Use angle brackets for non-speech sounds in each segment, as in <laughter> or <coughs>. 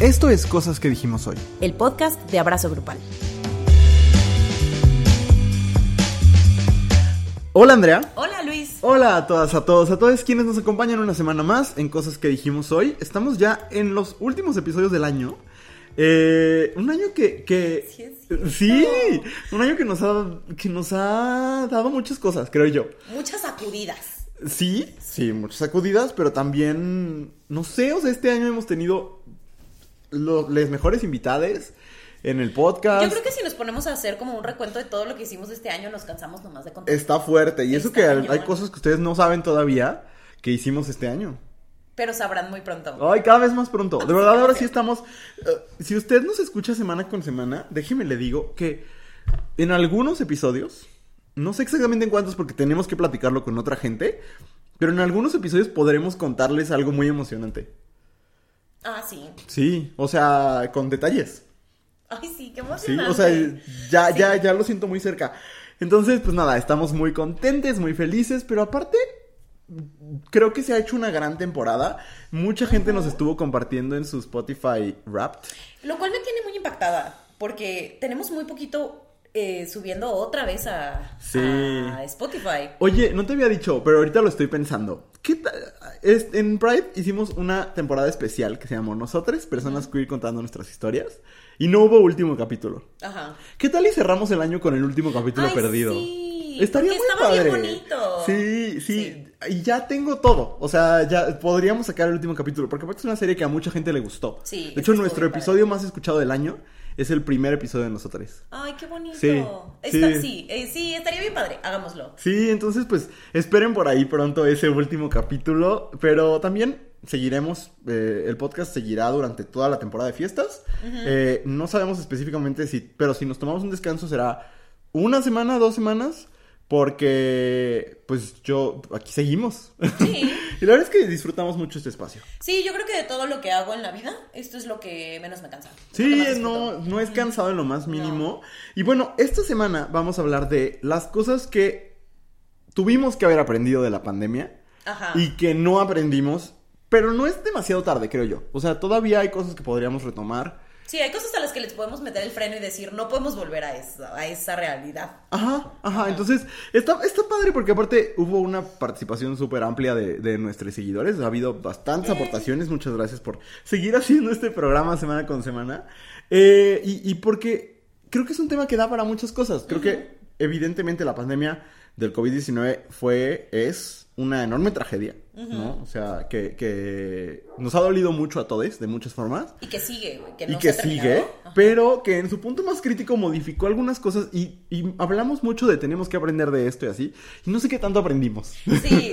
Esto es Cosas que dijimos hoy. El podcast de Abrazo Grupal. Hola Andrea. Hola Luis. Hola a todas, a todos, a todos quienes nos acompañan una semana más en Cosas que dijimos hoy. Estamos ya en los últimos episodios del año. Eh, un año que... que Sí, es sí, un año que nos, ha, que nos ha dado muchas cosas, creo yo. Muchas sacudidas. Sí, sí, muchas sacudidas, pero también, no sé, o sea, este año hemos tenido los mejores invitados en el podcast. Yo creo que si nos ponemos a hacer como un recuento de todo lo que hicimos este año, nos cansamos nomás de contar. Está fuerte, y eso Está que hay cosas que ustedes no saben todavía que hicimos este año. Pero sabrán muy pronto. Ay, cada vez más pronto. De Sí, verdad, ahora sí estamos. eh, si usted nos escucha semana con semana, déjeme le digo que en algunos episodios, no sé exactamente en cuántos porque tenemos que platicarlo con otra gente, pero en algunos episodios podremos contarles algo muy emocionante. Ah, sí. Sí, o sea, con detalles. Ay, sí, qué Sí, emocionante. o sea, ya, Sí. ya, ya lo siento muy cerca. Entonces, pues nada, estamos muy contentes, muy felices, pero aparte, creo que se ha hecho una gran temporada. Mucha gente nos estuvo compartiendo en su Spotify Wrapped. Lo cual me tiene muy impactada, porque tenemos muy poquito eh, subiendo otra vez a, Sí. a Spotify. Oye, no te había dicho, pero ahorita lo estoy pensando. ¿Qué? Es- En Pride hicimos una temporada especial que se llamó Nosotros, personas queer contando nuestras historias, y no hubo último capítulo. Ajá. ¿Qué tal y cerramos el año con el último capítulo Ay, perdido? sí, Estaría muy padre. bien bonito. Sí, sí, Sí. Y ya tengo todo. O sea, ya podríamos sacar el último capítulo. Porque aparte es una serie que a mucha gente le gustó. Sí, De hecho, nuestro padre. episodio más escuchado del año es el primer episodio de nosotros. Ay, qué bonito. Sí, Está- sí. sí, eh, sí, estaría bien padre. Hagámoslo. Sí, entonces pues esperen por ahí pronto ese último capítulo. Pero también seguiremos, eh, el podcast seguirá durante toda la temporada de fiestas. Eh, no sabemos específicamente si, pero si nos tomamos un descanso será una semana, dos semanas. Porque, pues yo, aquí seguimos. Sí. <laughs> y la verdad es que disfrutamos mucho este espacio. Sí, yo creo que de todo lo que hago en la vida, esto es lo que menos me cansa. Sí, no, no es cansado en lo más mínimo. Y bueno, esta semana vamos a hablar de las cosas que tuvimos que haber aprendido de la pandemia Ajá. y que no aprendimos, pero no es demasiado tarde, creo yo. O sea, todavía hay cosas que podríamos retomar. Sí, hay cosas a las que les podemos meter el freno y decir, no podemos volver a esa, a esa realidad. Ajá, ajá. Entonces, está, está padre porque aparte hubo una participación súper amplia de, de nuestros seguidores. Ha habido bastantes aportaciones. Muchas gracias por seguir haciendo este programa semana con semana. Eh, y, y porque creo que es un tema que da para muchas cosas. Creo que evidentemente la pandemia del COVID-19 fue, es una enorme tragedia, ¿no? O sea, que, que nos ha dolido mucho a todos de muchas formas Y que sigue, güey. Que y que se ha sigue. Ajá. pero que en su punto más crítico modificó algunas cosas y, y hablamos mucho de tenemos que aprender de esto y así, y no sé qué tanto aprendimos. Sí, <laughs> sí.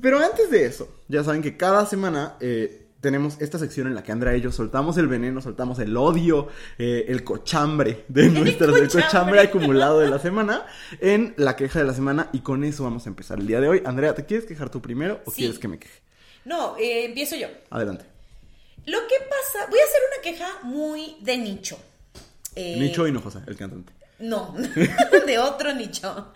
pero antes de eso, ya saben que cada semana eh, tenemos esta sección en la que Andrea y yo soltamos el veneno, soltamos el odio, eh, el cochambre de nuestro el cochambre. cochambre acumulado de la semana en la queja de la semana y con eso vamos a empezar el día de hoy. Andrea, ¿te quieres quejar tú primero o Sí. quieres que me queje? No, eh, empiezo yo. Adelante. Lo que pasa, voy a hacer una queja muy de nicho. Eh, Nicho Hinojosa, el cantante. No, <laughs> de otro nicho.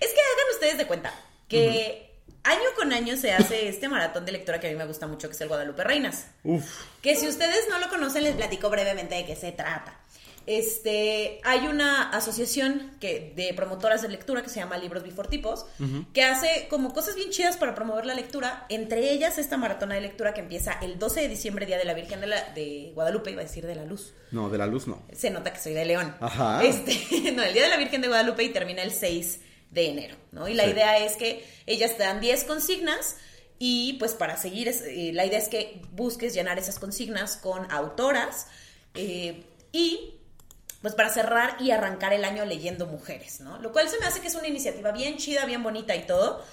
Es que hagan ustedes de cuenta que año con año se hace este maratón de lectura que a mí me gusta mucho, que es el Guadalupe Reinas. Uf. Que si ustedes no lo conocen, les platico brevemente de qué se trata. Este, hay una asociación que, de promotoras de lectura que se llama Libros Bifortipos, que hace como cosas bien chidas para promover la lectura, entre ellas esta maratona de lectura que empieza el 12 de diciembre, Día de la Virgen de, la- de Guadalupe, iba a decir de la Luz. No, de la luz no. Se nota que soy de León. Ajá. Este, <laughs> no, el Día de la Virgen de Guadalupe y termina el 6 de enero, ¿no? Y la Sí. idea es que ellas te dan 10 consignas y pues para seguir, es- eh, la idea es que busques llenar esas consignas con autoras eh, y pues para cerrar y arrancar el año leyendo mujeres, ¿no? Lo cual se me hace que es una iniciativa bien chida, bien bonita y todo.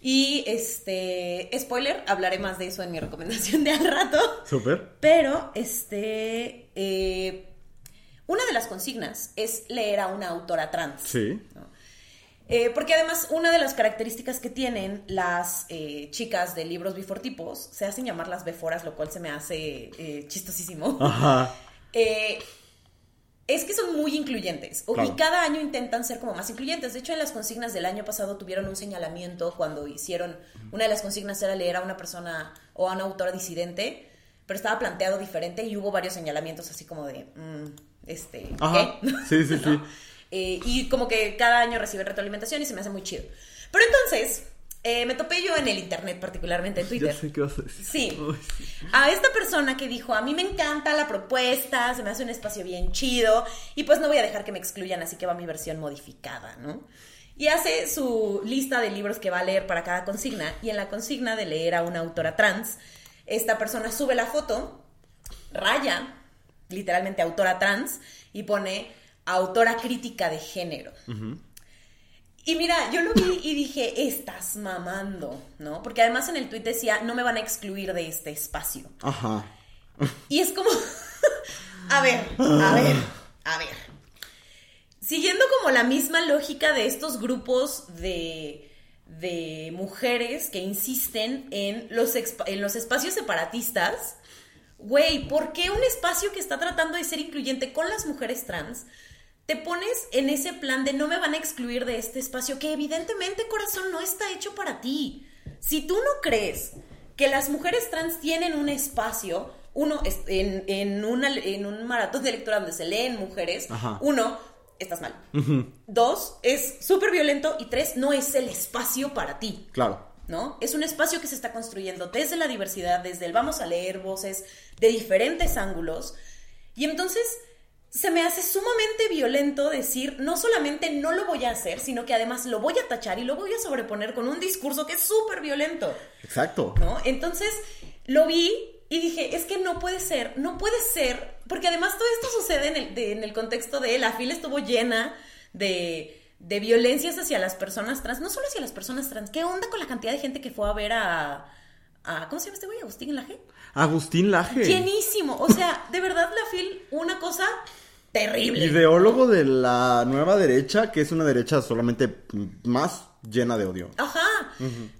Y este, spoiler, hablaré más de eso en mi recomendación de al rato. Súper. Pero, este, eh, una de las consignas es leer a una autora trans. Sí. Eh, porque además una de las características que tienen las eh, chicas de libros bifortipos, se hacen llamar las beforas, lo cual se me hace eh, chistosísimo. Ajá. <laughs> Eh, es que son muy incluyentes Claro. y cada año intentan ser como más incluyentes. De hecho, en las consignas del año pasado tuvieron un señalamiento cuando hicieron, una de las consignas era leer a una persona o a una autora disidente, pero estaba planteado diferente y hubo varios señalamientos así como de, mm, este, Ajá. ¿qué? <laughs> Sí, sí, sí. Eh, y como que cada año recibe retroalimentación y se me hace muy chido. Pero entonces, eh, me topé yo en el internet, particularmente en Twitter. Ya sé qué vas a decir. Sí. Ay, sí. A esta persona que dijo, a mí me encanta la propuesta, se me hace un espacio bien chido y pues no voy a dejar que me excluyan, así que va mi versión modificada, ¿no? Y hace su lista de libros que va a leer para cada consigna y en la consigna de leer a una autora trans, esta persona sube la foto, raya, literalmente autora trans, y pone autora crítica de género. Y mira, yo lo vi y dije, estás mamando, ¿no? Porque además en el tuit decía, no me van a excluir de este espacio. Ajá. Y es como, <laughs> a ver, a ver, a ver. Siguiendo como la misma lógica de estos grupos de, de mujeres que insisten en los, en los espacios separatistas, güey, ¿por qué un espacio que está tratando de ser incluyente con las mujeres trans te pones en ese plan de no me van a excluir de este espacio que evidentemente, corazón, no está hecho para ti? Si tú no crees que las mujeres trans tienen un espacio, uno, en, en, una- en un maratón de lectura donde se leen mujeres, Ajá. uno, estás mal. Dos, es súper violento. Y tres, no es el espacio para ti. Claro. ¿no? Es un espacio que se está construyendo desde la diversidad, desde el vamos a leer voces de diferentes ángulos. Y entonces se me hace sumamente violento decir, no solamente no lo voy a hacer, sino que además lo voy a tachar y lo voy a sobreponer con un discurso que es súper violento, Exacto. ¿no? Entonces lo vi y dije, es que no puede ser, no puede ser, porque además todo esto sucede en el, de- en el contexto de la fila estuvo llena de, de violencias hacia las personas trans, no solo hacia las personas trans, ¿qué onda con la cantidad de gente que fue a ver a, a ¿cómo se llama este güey? Agustín Laje. Agustín Laje. Llenísimo, o sea, de verdad la fil, una cosa terrible. Ideólogo de la nueva derecha, que es una derecha solamente más llena de odio. Ajá,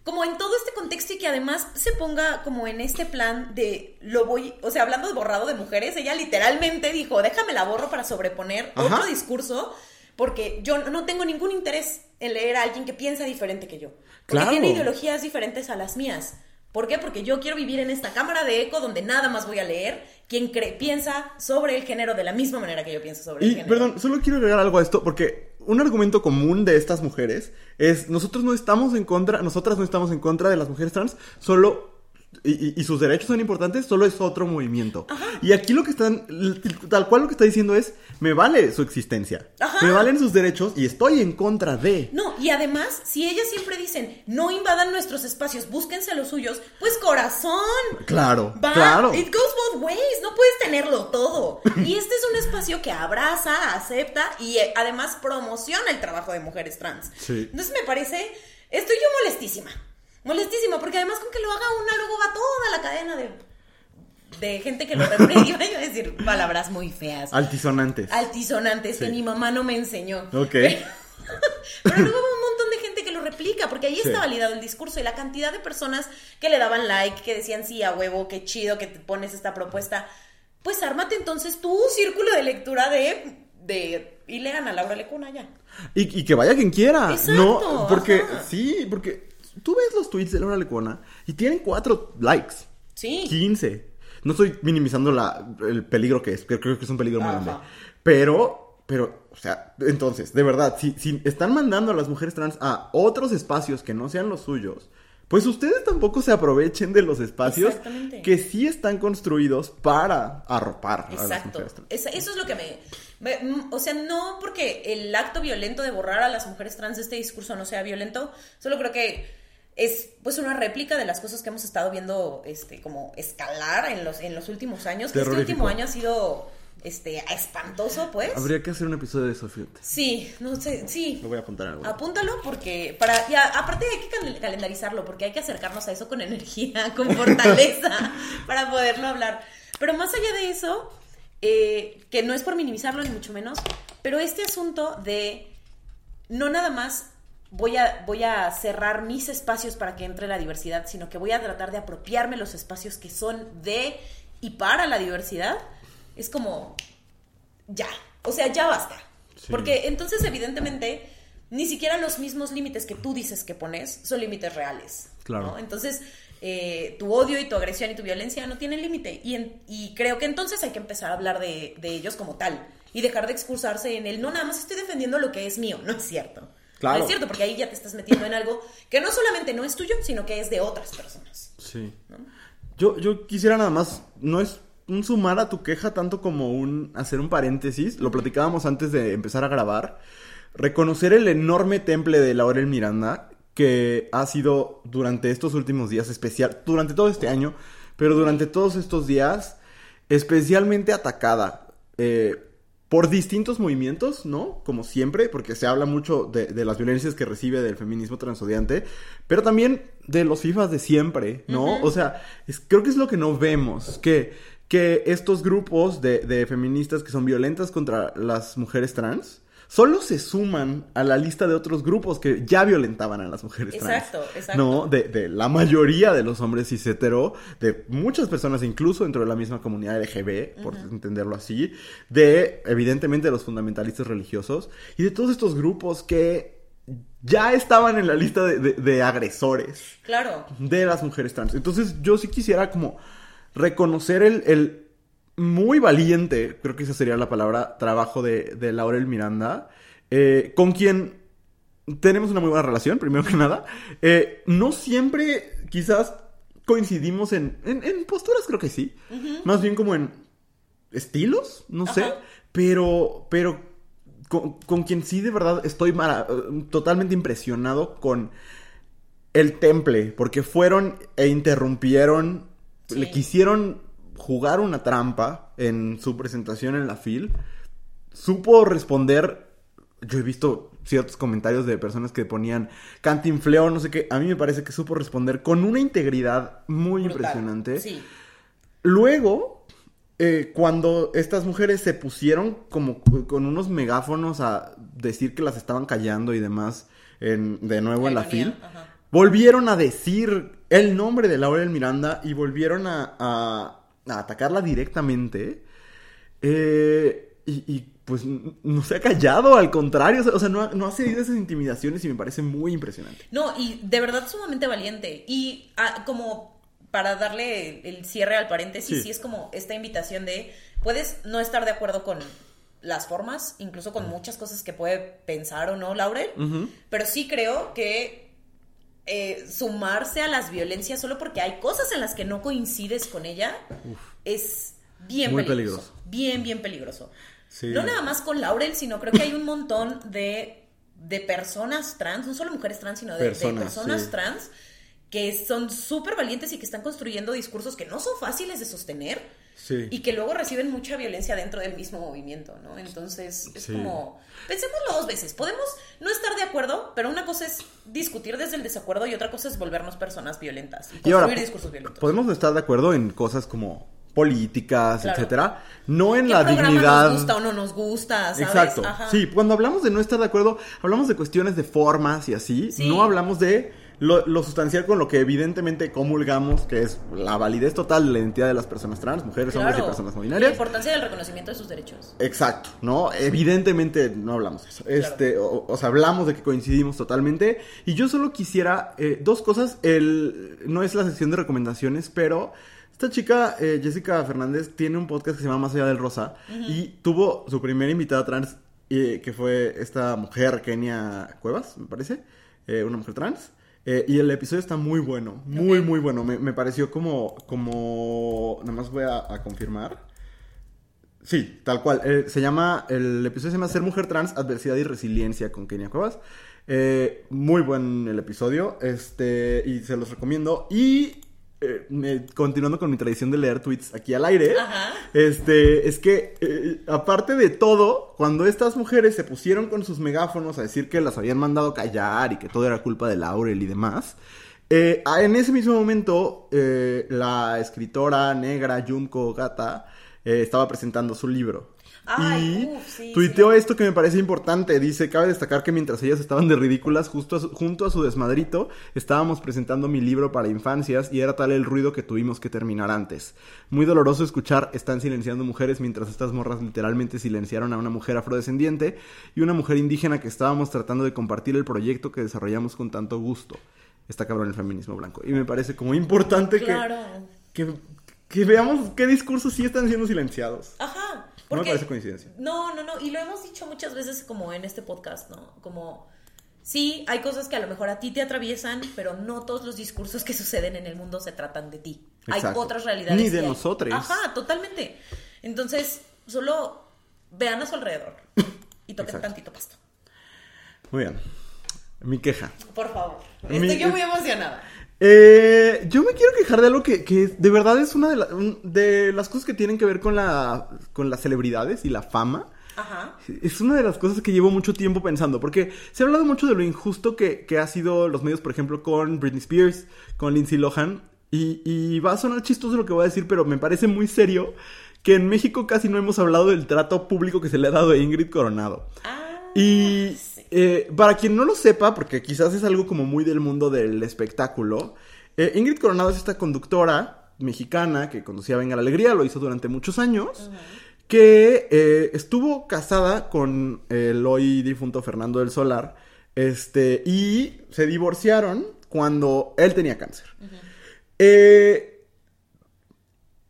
como en todo este contexto y que además se ponga como en este plan de lo voy, o sea, hablando de borrado de mujeres, ella literalmente dijo, déjame la borro para sobreponer Ajá. otro discurso, porque yo no tengo ningún interés en leer a alguien que piensa diferente que yo, porque Claro. tiene ideologías diferentes a las mías. ¿Por qué? Porque yo quiero vivir en esta cámara de eco donde nada más voy a leer quien piensa sobre el género de la misma manera que yo pienso sobre el género. perdón, solo quiero agregar algo a esto, porque un argumento común de estas mujeres es nosotros no estamos en contra, nosotras no estamos en contra de las mujeres trans, solo y, sus derechos son importantes, solo es otro movimiento. Y aquí lo que están, tal cual lo que está diciendo es, me vale su existencia, Ajá. me valen sus derechos y estoy en contra de. No, y además, si ellas siempre dicen, no invadan nuestros espacios, búsquense los suyos, pues corazón. Claro, Va, claro. it goes both ways, no puedes tenerlo todo. Y este es un espacio que abraza, acepta y eh, además promociona el trabajo de mujeres trans. Sí. Entonces me parece, estoy yo molestísima, molestísima, porque además con que lo haga una, luego va toda la cadena de, de gente que lo reprende. <laughs> Iba a decir palabras muy feas. Altisonantes. Altisonantes que Sí. mi mamá no me enseñó. Ok. <laughs> Pero luego hubo un montón de gente que lo replica, porque ahí Sí. está validado el discurso y la cantidad de personas que le daban like, que decían sí, a huevo, qué chido que te pones esta propuesta. Pues ármate entonces tu círculo de lectura de. de y lean a Laura Lecuna ya. Y, y que vaya quien quiera. Exacto, no, porque, ajá. sí, porque tú ves los tweets de Laura Lecona y tienen cuatro likes. Sí. 15. No estoy minimizando la, el peligro que es, que creo que es un peligro muy Ajá. grande. Pero, pero, o sea, entonces, de verdad, si, si están mandando a las mujeres trans a otros espacios que no sean los suyos, pues ustedes tampoco se aprovechen de los espacios que sí están construidos para arropar a las Exacto. mujeres trans. Eso es lo que me, me- mm, O sea, no porque el acto violento de borrar a las mujeres trans de este discurso no sea violento, solo creo que es pues una réplica de las cosas que hemos estado viendo este como escalar en los, en los últimos años. Que este último año ha sido este espantoso, pues. Habría que hacer un episodio de eso, fíjate. Sí, no sé, sí. Lo voy a apuntar algo. Apúntalo porque para ya aparte hay que cal- calendarizarlo porque hay que acercarnos a eso con <laughs> energía, con fortaleza <laughs> para poderlo hablar. Pero más allá de eso, eh, que no es por minimizarlo ni mucho menos, pero este asunto de no nada más voy a voy a cerrar mis espacios para que entre la diversidad, sino que voy a tratar de apropiarme los espacios que son de y para la diversidad, es como ya, o sea, ya basta. Sí. Porque entonces, evidentemente, ni siquiera los mismos límites que tú dices que pones son límites reales. Claro. ¿no? Entonces, eh, tu odio y tu agresión y tu violencia no tienen límite. Y, en- y creo que entonces hay que empezar a hablar de, de ellos como tal y dejar de excusarse en el no, nada más estoy defendiendo lo que es mío. No es cierto. Claro. No es cierto, porque ahí ya te estás metiendo en algo que no solamente no es tuyo, sino que es de otras personas. Sí. Yo, yo quisiera nada más, no es un sumar a tu queja tanto como un hacer un paréntesis, lo platicábamos antes de empezar a grabar, reconocer el enorme temple de Laurel Miranda que ha sido durante estos últimos días especial, durante todo este año, pero durante todos estos días especialmente atacada eh, por distintos movimientos, ¿no? Como siempre, porque se habla mucho de, de las violencias que recibe del feminismo transodiante, pero también de los FIFAs de siempre, ¿no? O sea, es- creo que es lo que no vemos, que, que estos grupos de, de feministas que son violentas contra las mujeres trans, solo se suman a la lista de otros grupos que ya violentaban a las mujeres trans. Exacto, exacto. No, de, de la mayoría de los hombres cis hetero, de muchas personas, incluso dentro de la misma comunidad LGB, por entenderlo así, de, evidentemente, los fundamentalistas religiosos, y de todos estos grupos que ya estaban en la lista de, de- de agresores Claro. de las mujeres trans. Entonces, yo sí quisiera como reconocer el, el muy valiente, creo que esa sería la palabra, trabajo de, de Laurel Miranda, eh, con quien tenemos una muy buena relación, primero que nada. Eh, no siempre, quizás, coincidimos en, en, en posturas, creo que sí. Más bien como en estilos, no sé. Pero, pero con, con quien sí de verdad estoy totalmente impresionado con el temple, porque fueron e interrumpieron, Sí. le quisieron jugar una trampa en su presentación en la FIL. Supo responder. Yo he visto ciertos comentarios de personas que ponían cantinfleo, no sé qué. A mí me parece que supo responder con una integridad muy Brutal. impresionante. Sí. Luego, eh, cuando estas mujeres se pusieron como con unos megáfonos a decir que las estaban callando y demás, en- de nuevo en la fil, volvieron a decir el nombre de Laurel Miranda y volvieron a, a- a atacarla directamente. Eh, y, y, pues no se ha callado, al contrario, o sea, no, ha, no ha cedido esas intimidaciones y me parece muy impresionante. No, y de verdad sumamente valiente. Y ah, como para darle el, cierre al paréntesis, Sí. sí. es como esta invitación de, puedes no estar de acuerdo con las formas, incluso con muchas cosas que puede pensar o no Laurel, pero sí creo que eh, sumarse a las violencias solo porque hay cosas en las que no coincides con ella es bien Muy peligroso, peligroso. Bien, bien peligroso. Sí. No nada más con Laurel, sino creo que hay un montón de, de personas trans, no solo mujeres trans, sino de de Personas, personas, sí. trans que son súper valientes y que están construyendo discursos que no son fáciles de sostener Sí. y que luego reciben mucha violencia dentro del mismo movimiento, ¿no? Entonces es Sí. como, pensémoslo dos veces, podemos no estar de acuerdo, pero una cosa es discutir desde el desacuerdo y otra cosa es volvernos personas violentas y Y construir ahora, discursos violentos. podemos estar de acuerdo en cosas como políticas, Claro. etcétera, no en ¿Qué la dignidad. nos gusta o no nos gusta, ¿sabes? Exacto. Ajá. Sí, cuando hablamos de no estar de acuerdo, hablamos de cuestiones de formas y así. Sí. No hablamos de lo, lo sustancial con lo que evidentemente comulgamos, que es la validez total de la identidad de las personas trans, mujeres, hombres y Claro. personas no Y la binarias. importancia del reconocimiento de sus derechos. Exacto, ¿no? Evidentemente no hablamos de eso. Este, o, o sea, hablamos de que coincidimos totalmente. Y yo solo quisiera eh, dos cosas. El, no es la sección de recomendaciones, pero esta chica, eh, Jessica Fernández, tiene un podcast que se llama Más allá del Rosa. Y tuvo su primera invitada trans, eh, que fue esta mujer, Kenia Cuevas, me parece. eh, una mujer trans. Eh, y el episodio está muy bueno, muy, muy bueno. Me, me pareció como, como, nada más voy a, a confirmar. Sí, tal cual. Eh, se llama, el episodio se llama Ser Mujer Trans, Adversidad y Resiliencia con Kenia Cuevas. Eh, muy buen el episodio, este, y se los recomiendo. Y eh, me- continuando con mi tradición de leer tweets aquí al aire, Ajá. este, es que eh, aparte de todo, cuando estas mujeres se pusieron con sus megáfonos a decir que las habían mandado callar y que todo era culpa de Laurel y demás, eh, en ese mismo momento la escritora negra Junko Gata estaba presentando su libro. Ay, y uf, sí, tuiteó sí. esto que me parece importante. Dice, cabe destacar que mientras ellas estaban de ridículas justo a su- junto a su desmadrito, estábamos presentando mi libro para infancias y era tal el ruido que tuvimos que terminar antes. Muy doloroso escuchar, están silenciando mujeres mientras estas morras literalmente silenciaron a una mujer afrodescendiente y una mujer indígena que estábamos tratando de compartir el proyecto que desarrollamos con tanto gusto. está cabrón el feminismo blanco. Y me parece como importante que- que, que veamos qué discursos sí están siendo silenciados. Ajá. No me parece coincidencia. No, no, no. Y lo hemos dicho muchas veces como en este podcast, ¿no? Como, sí, hay cosas que a lo mejor a ti te atraviesan, pero no todos los discursos que suceden en el mundo se tratan de ti. Hay otras realidades. Ni de nosotros. Ajá, totalmente. Entonces, solo vean a su alrededor <laughs> y toquen Exacto. tantito pasto. Muy bien. Mi queja. Por favor. Mi- Estoy yo muy emocionada. Eh, yo me quiero quejar de algo que, que de verdad es una de, la- un- de las cosas que tienen que ver con, la, con las celebridades y la fama. Ajá. Es una de las cosas que llevo mucho tiempo pensando, porque se ha hablado mucho de lo injusto que, que ha sido los medios, por ejemplo, con Britney Spears, con Lindsay Lohan, y, y va a sonar chistoso lo que voy a decir, pero me parece muy serio que en México casi no hemos hablado del trato público que se le ha dado a Ingrid Coronado. Ah, Y eh, para quien no lo sepa, porque quizás es algo como muy del mundo del espectáculo, eh, Ingrid Coronado es esta conductora mexicana que conducía Venga la Alegría, lo hizo durante muchos años, que eh, estuvo casada con el hoy difunto Fernando del Solar, este, y se divorciaron cuando él tenía cáncer. Eh,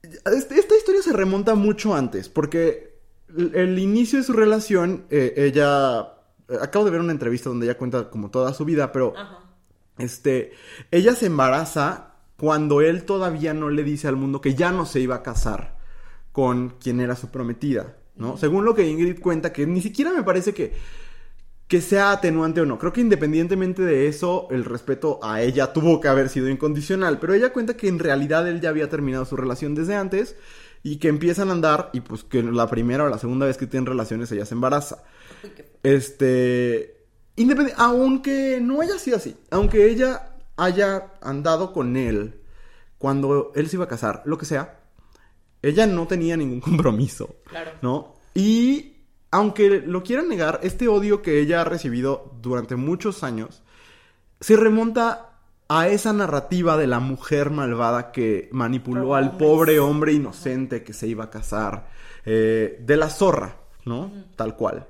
este- esta historia se remonta mucho antes, porque el, inicio de su relación, eh, ella... eh, Acabo de ver una entrevista donde ella cuenta como toda su vida, pero Ajá. este, ella se embaraza cuando él todavía no le dice al mundo que ya no se iba a casar con quien era su prometida, ¿no? Según lo que Ingrid cuenta, que ni siquiera me parece que, que sea atenuante o no. Creo que independientemente de eso, el respeto a ella tuvo que haber sido incondicional, pero ella cuenta que en realidad él ya había terminado su relación desde antes y que empiezan a andar y pues que la primera o la segunda vez que tienen relaciones ella se embaraza. Este. Independe- aunque no haya sido así, aunque ella haya andado con él cuando él se iba a casar, lo que sea, ella no tenía ningún <laughs> compromiso, Claro. ¿no? Y aunque lo quieran negar, este odio que ella ha recibido durante muchos años se remonta a esa narrativa de la mujer malvada que manipuló al pobre hombre inocente que se iba a casar, eh, de la zorra, ¿no? Tal cual.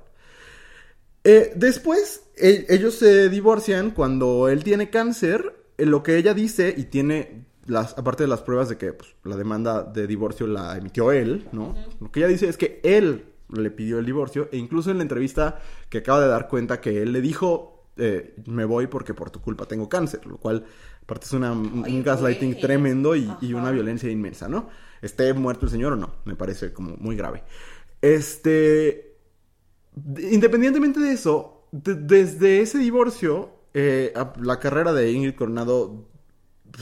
Eh, después, ellos se divorcian cuando él tiene cáncer. eh, lo que ella dice, y tiene, las, aparte de las pruebas de que pues, la demanda de divorcio la emitió él, ¿no? Lo que ella dice es que él le pidió el divorcio, e incluso en la entrevista que acaba de dar cuenta que él le dijo, eh, me voy porque por tu culpa tengo cáncer, lo cual, aparte es una, un Ay, gaslighting güey. tremendo y, una violencia inmensa, ¿no? Esté muerto el señor o no, me parece como muy grave. Este, de- Independientemente de eso, de- desde ese divorcio, eh, la carrera de Ingrid Coronado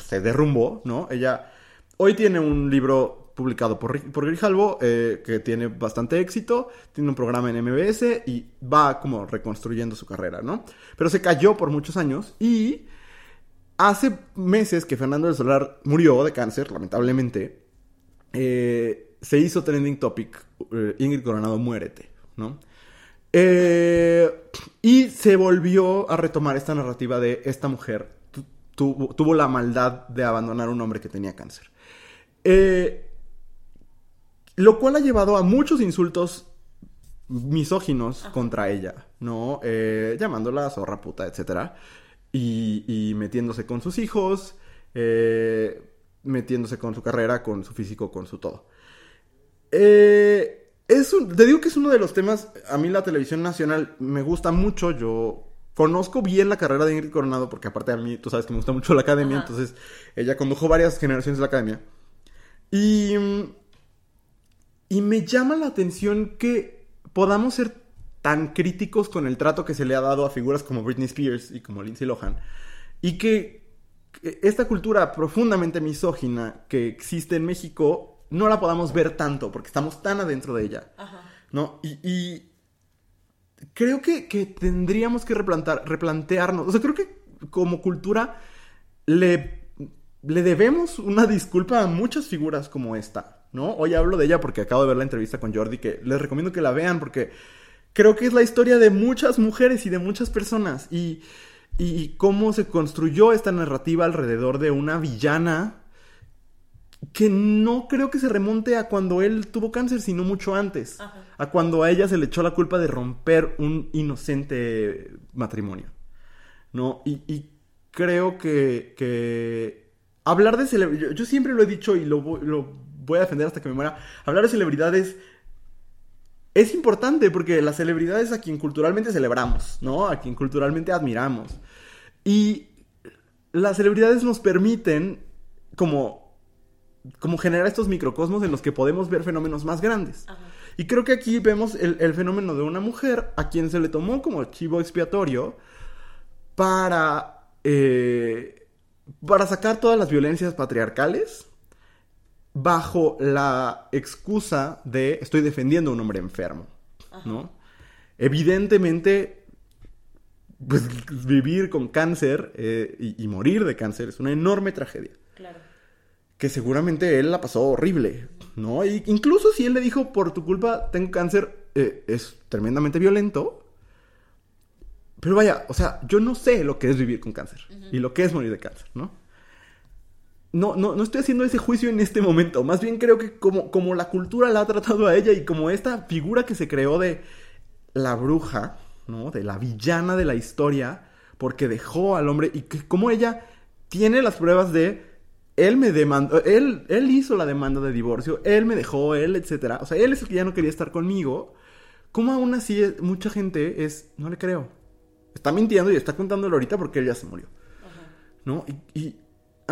se derrumbó, ¿no? Ella hoy tiene un libro publicado por, por Grijalvo eh, que tiene bastante éxito, tiene un programa en MBS y va como reconstruyendo su carrera, ¿no? Pero se cayó por muchos años y hace meses que Fernando del Solar murió de cáncer, lamentablemente, eh, se hizo trending topic, eh, Ingrid Coronado muérete, ¿no? Eh, y se volvió a retomar esta narrativa de esta mujer tu- tuvo, tuvo la maldad de abandonar a un hombre que tenía cáncer. Eh, lo cual ha llevado a muchos insultos misóginos contra ella, ¿no? Eh, llamándola zorra puta, etcétera. Y, y metiéndose con sus hijos, eh, metiéndose con su carrera, con su físico, con su todo. Eh, es un- te digo que es uno de los temas, a mí la televisión nacional me gusta mucho, yo conozco bien la carrera de Ingrid Coronado, porque aparte a mí, tú sabes que me gusta mucho la academia, Ajá. entonces ella condujo varias generaciones de la academia. Y, mm, y me llama la atención que podamos ser tan críticos con el trato que se le ha dado a figuras como Britney Spears y como Lindsay Lohan. Y que esta cultura profundamente misógina que existe en México no la podamos ver tanto porque estamos tan adentro de ella. Ajá. ¿No? Y, y creo que, que tendríamos que replantar, replantearnos. O sea, creo que como cultura le, le debemos una disculpa a muchas figuras como esta, ¿no? Hoy hablo de ella porque acabo de ver la entrevista con Jordi, que les recomiendo que la vean porque creo que es la historia de muchas mujeres y de muchas personas. Y, y cómo se construyó esta narrativa alrededor de una villana que no creo que se remonte a cuando él tuvo cáncer, sino mucho antes. Ajá. A cuando a ella se le echó la culpa de romper un inocente matrimonio. ¿No? Y, y creo que, que hablar de yo, yo siempre lo he dicho y lo, lo voy a defender hasta que me muera, hablar de celebridades es importante porque las celebridades a quien culturalmente celebramos, ¿no? A quien culturalmente admiramos. Y las celebridades nos permiten como, como generar estos microcosmos en los que podemos ver fenómenos más grandes. Ajá. Y creo que aquí vemos el, el fenómeno de una mujer a quien se le tomó como chivo expiatorio para, eh, para sacar todas las violencias patriarcales bajo la excusa de estoy defendiendo a un hombre enfermo, ¿no? Evidentemente, pues vivir con cáncer eh, y, y morir de cáncer es una enorme tragedia Claro. que seguramente él la pasó horrible, ¿no? Y incluso si él le dijo, por tu culpa tengo cáncer, eh, es tremendamente violento. Pero vaya, o sea, yo no sé lo que es vivir con cáncer y lo que es morir de cáncer, ¿no? No, no, no estoy haciendo ese juicio en este momento. Más bien creo que como, como la cultura la ha tratado a ella y como esta figura que se creó de la bruja, ¿no? De la villana de la historia, porque dejó al hombre y que como ella tiene las pruebas de él me demandó, él, él hizo la demanda de divorcio, él me dejó, él, etcétera. O sea, él es el que ya no quería estar conmigo. ¿Cómo aún así es- mucha gente es, no le creo? Está mintiendo y está contándolo ahorita porque él ya se murió. ¿no? Y, y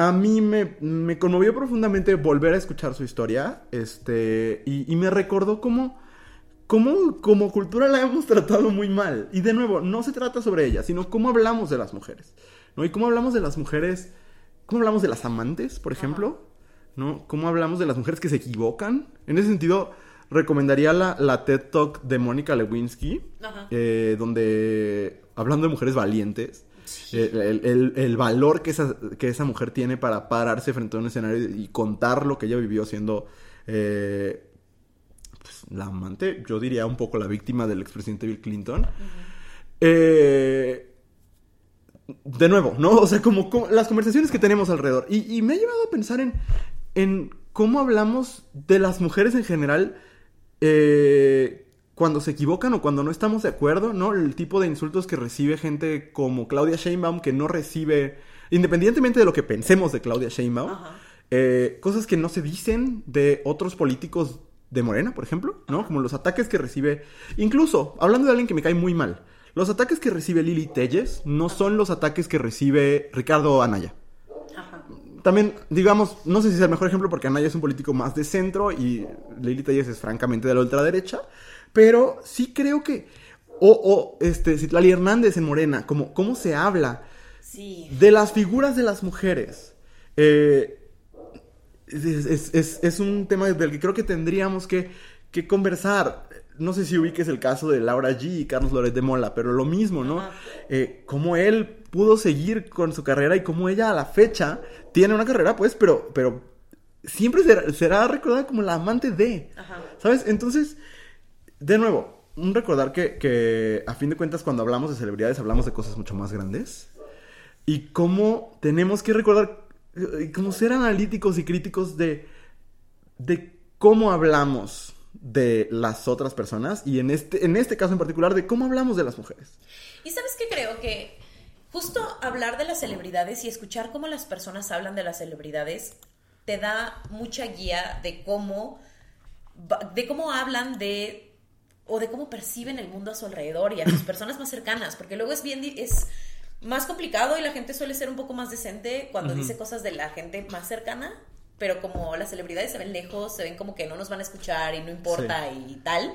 a mí me, me conmovió profundamente volver a escuchar su historia, este, y, y me recordó cómo, cómo como cultura la hemos <laughs> tratado muy mal. Y de nuevo, no se trata sobre ella, sino cómo hablamos de las mujeres, ¿no? Y cómo hablamos de las mujeres, cómo hablamos de las amantes, por ejemplo, ¿no? Cómo hablamos de las mujeres que se equivocan. En ese sentido, recomendaría la, la TED Talk de Mónica Lewinsky, Ajá. eh, donde, hablando de mujeres valientes, eh, el, el- el valor que esa, que esa mujer tiene para pararse frente a un escenario y contar lo que ella vivió siendo eh, pues, la amante, yo diría un poco la víctima del expresidente Bill Clinton. Eh, de nuevo, ¿no? O sea, como, como las conversaciones que tenemos alrededor. Y, y me ha llevado a pensar en, en cómo hablamos de las mujeres en general eh, cuando se equivocan o cuando no estamos de acuerdo, ¿no? El tipo de insultos que recibe gente como Claudia Sheinbaum que no recibe, independientemente de lo que pensemos de Claudia Sheinbaum, eh, cosas que no se dicen de otros políticos de Morena, por ejemplo, ¿no? Como los ataques que recibe, incluso, hablando de alguien que me cae muy mal, los ataques que recibe Lili Telles no son los ataques que recibe Ricardo Anaya. Ajá. También, digamos, no sé si es el mejor ejemplo porque Anaya es un político más de centro y Lili Telles es francamente de la ultraderecha, pero sí creo que, o, o este, Citlali Hernández en Morena, como, cómo se habla Sí. de las figuras de las mujeres. Eh, es, es- es- es un tema del que creo que tendríamos que, que conversar. No sé si ubiques el caso de Laura G y Carlos Loret de Mola, pero lo mismo, ¿no? Eh, cómo él pudo seguir con su carrera y cómo ella a la fecha tiene una carrera, pues, pero, pero siempre será, será recordada como la amante de. Ajá. ¿Sabes? Entonces, de nuevo, un recordar que, que a fin de cuentas cuando hablamos de celebridades hablamos de cosas mucho más grandes. Y cómo tenemos que recordar, eh, como ser analíticos y críticos de, de cómo hablamos de las otras personas y en este, en este caso en particular de cómo hablamos de las mujeres. Y sabes que creo que justo hablar de las celebridades y escuchar cómo las personas hablan de las celebridades te da mucha guía de cómo de cómo hablan de o de cómo perciben el mundo a su alrededor y a sus personas más cercanas, porque luego es bien es más complicado y la gente suele ser un poco más decente cuando dice cosas de la gente más cercana, pero como las celebridades se ven lejos, se ven como que no nos van a escuchar y no importa y tal,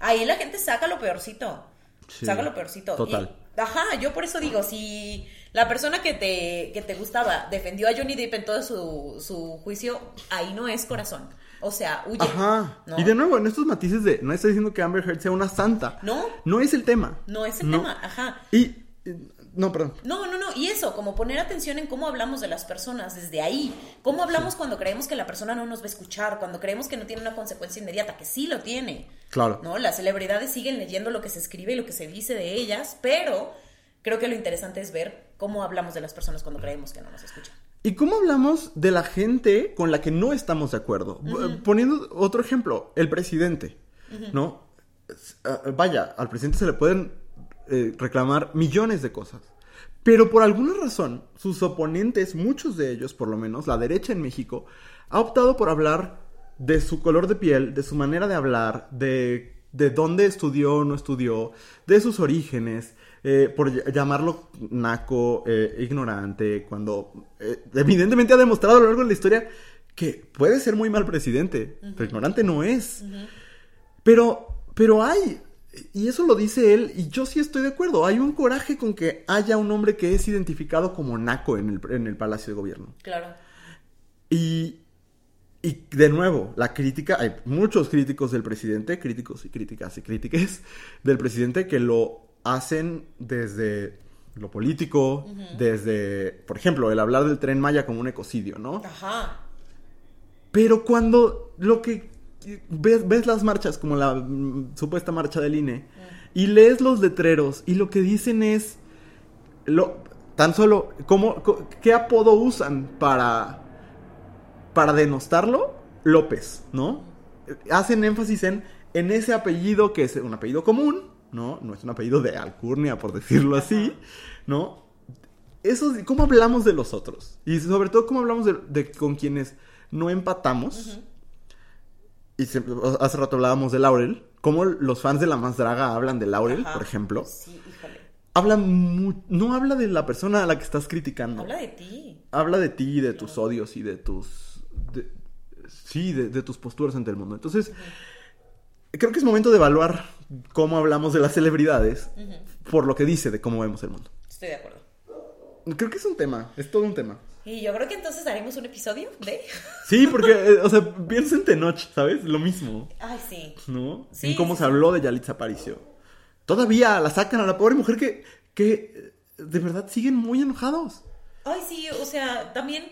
ahí la gente saca lo peorcito. Sí, saca lo peorcito. total. Y- ajá, yo por eso digo, si la persona que te, que te gustaba defendió a Johnny Depp en todo su, su juicio, ahí no es corazón. O sea, huye. Ajá. ¿no? Y de nuevo, en estos matices de, no estoy diciendo que Amber Heard sea una santa. No. No es el tema. No es el tema, ajá. Y, eh, no, perdón. No, no, no. Y eso, como poner atención en cómo hablamos de las personas desde ahí. Cómo hablamos cuando creemos que la persona no nos va a escuchar, cuando creemos que no tiene una consecuencia inmediata, que sí lo tiene. Claro. ¿no? Las celebridades siguen leyendo lo que se escribe y lo que se dice de ellas, pero creo que lo interesante es ver cómo hablamos de las personas cuando creemos que no nos escuchan. ¿Y cómo hablamos de la gente con la que no estamos de acuerdo? Poniendo otro ejemplo, el presidente, ¿no? Ah, Vaya, al presidente se le pueden eh, reclamar millones de cosas. Pero por alguna razón, sus oponentes, muchos de ellos por lo menos, la derecha en México, ha optado por hablar de su color de piel, de su manera de hablar, de, de dónde estudió o no estudió, de sus orígenes, eh, por ll- llamarlo naco, eh, ignorante, cuando eh, evidentemente ha demostrado a lo largo de la historia que puede ser muy mal presidente, pero ignorante no es. Pero, pero hay, y eso lo dice él, y yo sí estoy de acuerdo, hay un coraje con que haya un hombre que es identificado como naco en el, en el Palacio de Gobierno. Claro. Y, y de nuevo, la crítica, hay muchos críticos del presidente, críticos y críticas y críticas del presidente que lo hacen desde lo político, desde, por ejemplo, el hablar del tren Maya como un ecocidio, ¿no? Ajá. Pero cuando lo que ves, ves las marchas, como la mm, supuesta marcha del INE, y lees los letreros, y lo que dicen es, lo, tan solo, ¿cómo, ¿qué apodo usan para, para denostarlo? López, ¿no? Hacen énfasis en, en ese apellido que es un apellido común, ¿no? No es un apellido de alcurnia, por decirlo así, ¿no? Eso, ¿cómo hablamos de los otros? Y sobre todo, ¿cómo hablamos de, de con quienes no empatamos? Y se- hace rato hablábamos de Laurel. ¿Cómo los fans de La Más Draga hablan de Laurel, Ajá. por ejemplo? Sí, híjole. Habla mu- no habla de la persona a la que estás criticando. Habla de ti. Habla de ti, de tus odios y de tus... de- sí, de, de tus posturas ante el mundo. Entonces, creo que es momento de evaluar cómo hablamos de las celebridades por lo que dice de cómo vemos el mundo. Estoy de acuerdo. Creo que es un tema, es todo un tema. Y yo creo que entonces haremos un episodio de. <laughs> Sí, porque, eh, o sea, piensa en Tenoch, ¿sabes? Lo mismo, Ay, sí. ¿no? Sí, en cómo se habló de Yalitza Aparicio. Todavía la sacan a la pobre mujer que, que eh, de verdad siguen muy enojados. Ay, sí, o sea, también,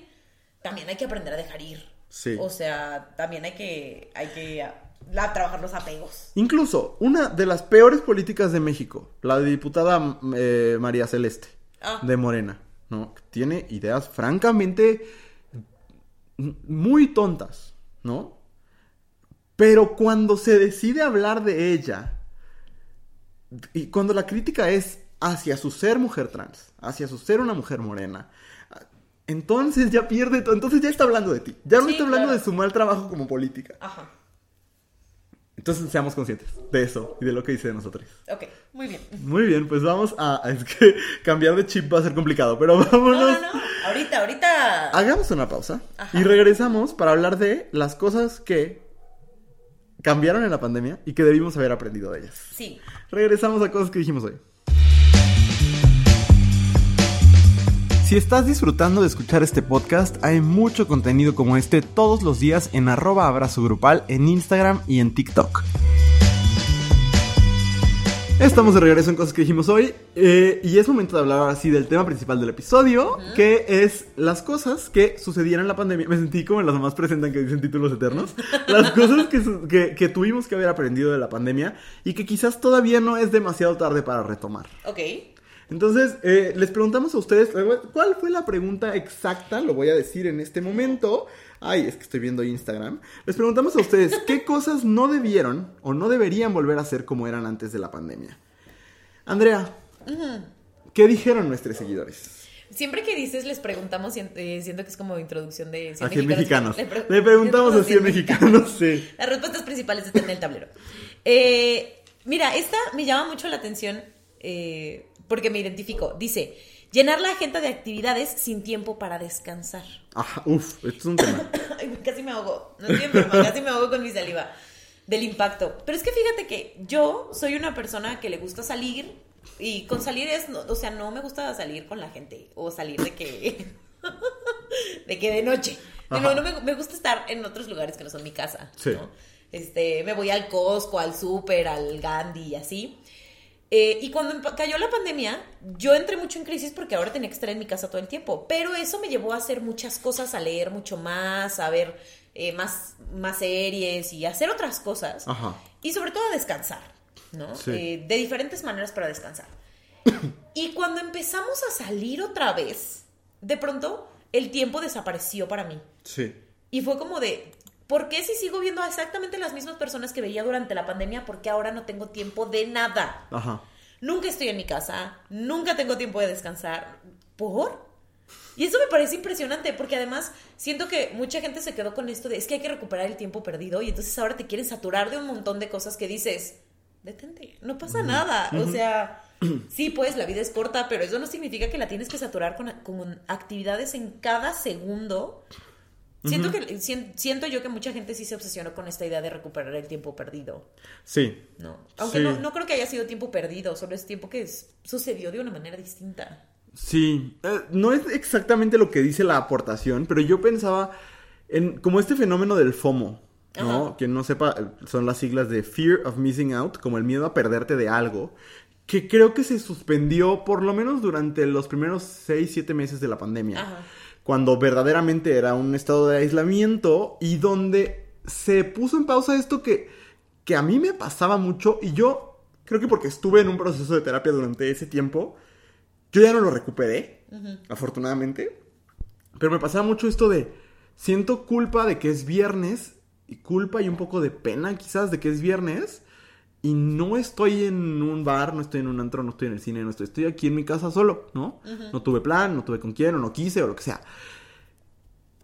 también hay que aprender a dejar ir. Sí. O sea, también hay que, hay que la- trabajar los apegos. Incluso, una de las peores políticas de México, la diputada eh, María Celeste, Ah. de Morena, ¿no? Tiene ideas francamente muy tontas, ¿no? Pero cuando se decide hablar de ella, y cuando la crítica es hacia su ser mujer trans, hacia su ser una mujer morena, entonces ya pierde todo, entonces ya está hablando de ti, ya no Sí, está hablando claro. de su mal trabajo como política. Ajá. Entonces seamos conscientes de eso y de lo que dice de nosotros. Ok, muy bien. Muy bien, pues vamos a... <laughs> Es que cambiar de chip va a ser complicado, pero <laughs> No, vámonos. no, no. Ahorita, ahorita. Hagamos una pausa Ajá. y regresamos para hablar de las cosas que cambiaron en la pandemia y que debimos haber aprendido de ellas. Sí. Regresamos a cosas que dijimos hoy. Si estás disfrutando de escuchar este podcast, hay mucho contenido como este todos los días en arroba abrazo grupal en Instagram y en TikTok. Estamos de regreso en cosas que dijimos hoy eh, y es momento de hablar ahora sí del tema principal del episodio, que es las cosas que sucedieron en la pandemia. Me sentí como en las mamás presentan que dicen títulos eternos. Las <laughs> cosas que, que- que tuvimos que haber aprendido de la pandemia y que quizás todavía no es demasiado tarde para retomar. Ok. Entonces, eh, les preguntamos a ustedes, ¿cuál fue la pregunta exacta? Lo voy a decir en este momento. Ay, es que estoy viendo Instagram. Les preguntamos a ustedes, ¿qué <laughs> cosas no debieron o no deberían volver a ser como eran antes de la pandemia? Andrea, ¿qué dijeron nuestros seguidores? Siempre que dices les preguntamos, eh, siento que es como introducción de 100 A 100 mexicanos. Le, pre- Le preguntamos a 100 mexicanos, sí. Las respuestas principales están en el tablero. Eh, mira, esta me llama mucho la atención eh, porque me identifico. Dice, llenar la agenda de actividades sin tiempo para descansar. Ajá, uf, esto es un tema. <coughs> Ay, casi me ahogo. No estoy enferma, casi me ahogo con mi saliva. Del impacto. Pero es que fíjate que yo soy una persona que le gusta salir. Y con salir es, no- o sea, no me gusta salir con la gente. O salir de que. <laughs> de que de noche. No, no me, me gusta estar en otros lugares que no son mi casa. Sí. ¿no? Este, me voy al Costco, al súper, al Gandhi y así. Eh, y cuando cayó la pandemia, yo entré mucho en crisis porque ahora tenía que estar en mi casa todo el tiempo. Pero eso me llevó a hacer muchas cosas, a leer mucho más, a ver eh, más, más series y a hacer otras cosas. Ajá. Y sobre todo a descansar, ¿no? Sí. Eh, de diferentes maneras para descansar. <coughs> y cuando empezamos a salir otra vez, de pronto el tiempo desapareció para mí. Sí. Y fue como de, ¿por qué si sigo viendo a exactamente las mismas personas que veía durante la pandemia? Porque ahora no tengo tiempo de nada. Ajá. nunca estoy en mi casa, nunca tengo tiempo de descansar. ¿Por? Y eso me parece impresionante porque además siento que mucha gente se quedó con esto de es que hay que recuperar el tiempo perdido y entonces ahora te quieren saturar de un montón de cosas que dices, detente, no pasa nada. O sea, <clears throat> sí, pues la vida es corta, pero eso no significa que la tienes que saturar con, con actividades en cada segundo. Siento que siento yo que mucha gente sí se obsesionó con esta idea de recuperar el tiempo perdido. Sí. No. Aunque No, no, creo que haya sido tiempo perdido, solo es tiempo que sucedió de una manera distinta. Sí. Eh, no es exactamente lo que dice la aportación, pero yo pensaba en como este fenómeno del FOMO. ¿no? Quien no sepa, son las siglas de Fear of Missing Out, como el miedo a perderte de algo, que creo que se suspendió por lo menos durante los primeros 6, 7 meses de la pandemia. Ajá cuando verdaderamente era un estado de aislamiento y donde se puso en pausa esto que, que a mí me pasaba mucho y yo creo que porque estuve en un proceso de terapia durante ese tiempo, yo ya no lo recuperé, afortunadamente, pero me pasaba mucho esto de siento culpa de que es viernes y culpa y un poco de pena quizás de que es viernes y no estoy en un bar, no estoy en un antro, no estoy en el cine, no estoy, estoy aquí en mi casa solo, ¿no? No tuve plan, no tuve con quién, o no quise, o lo que sea.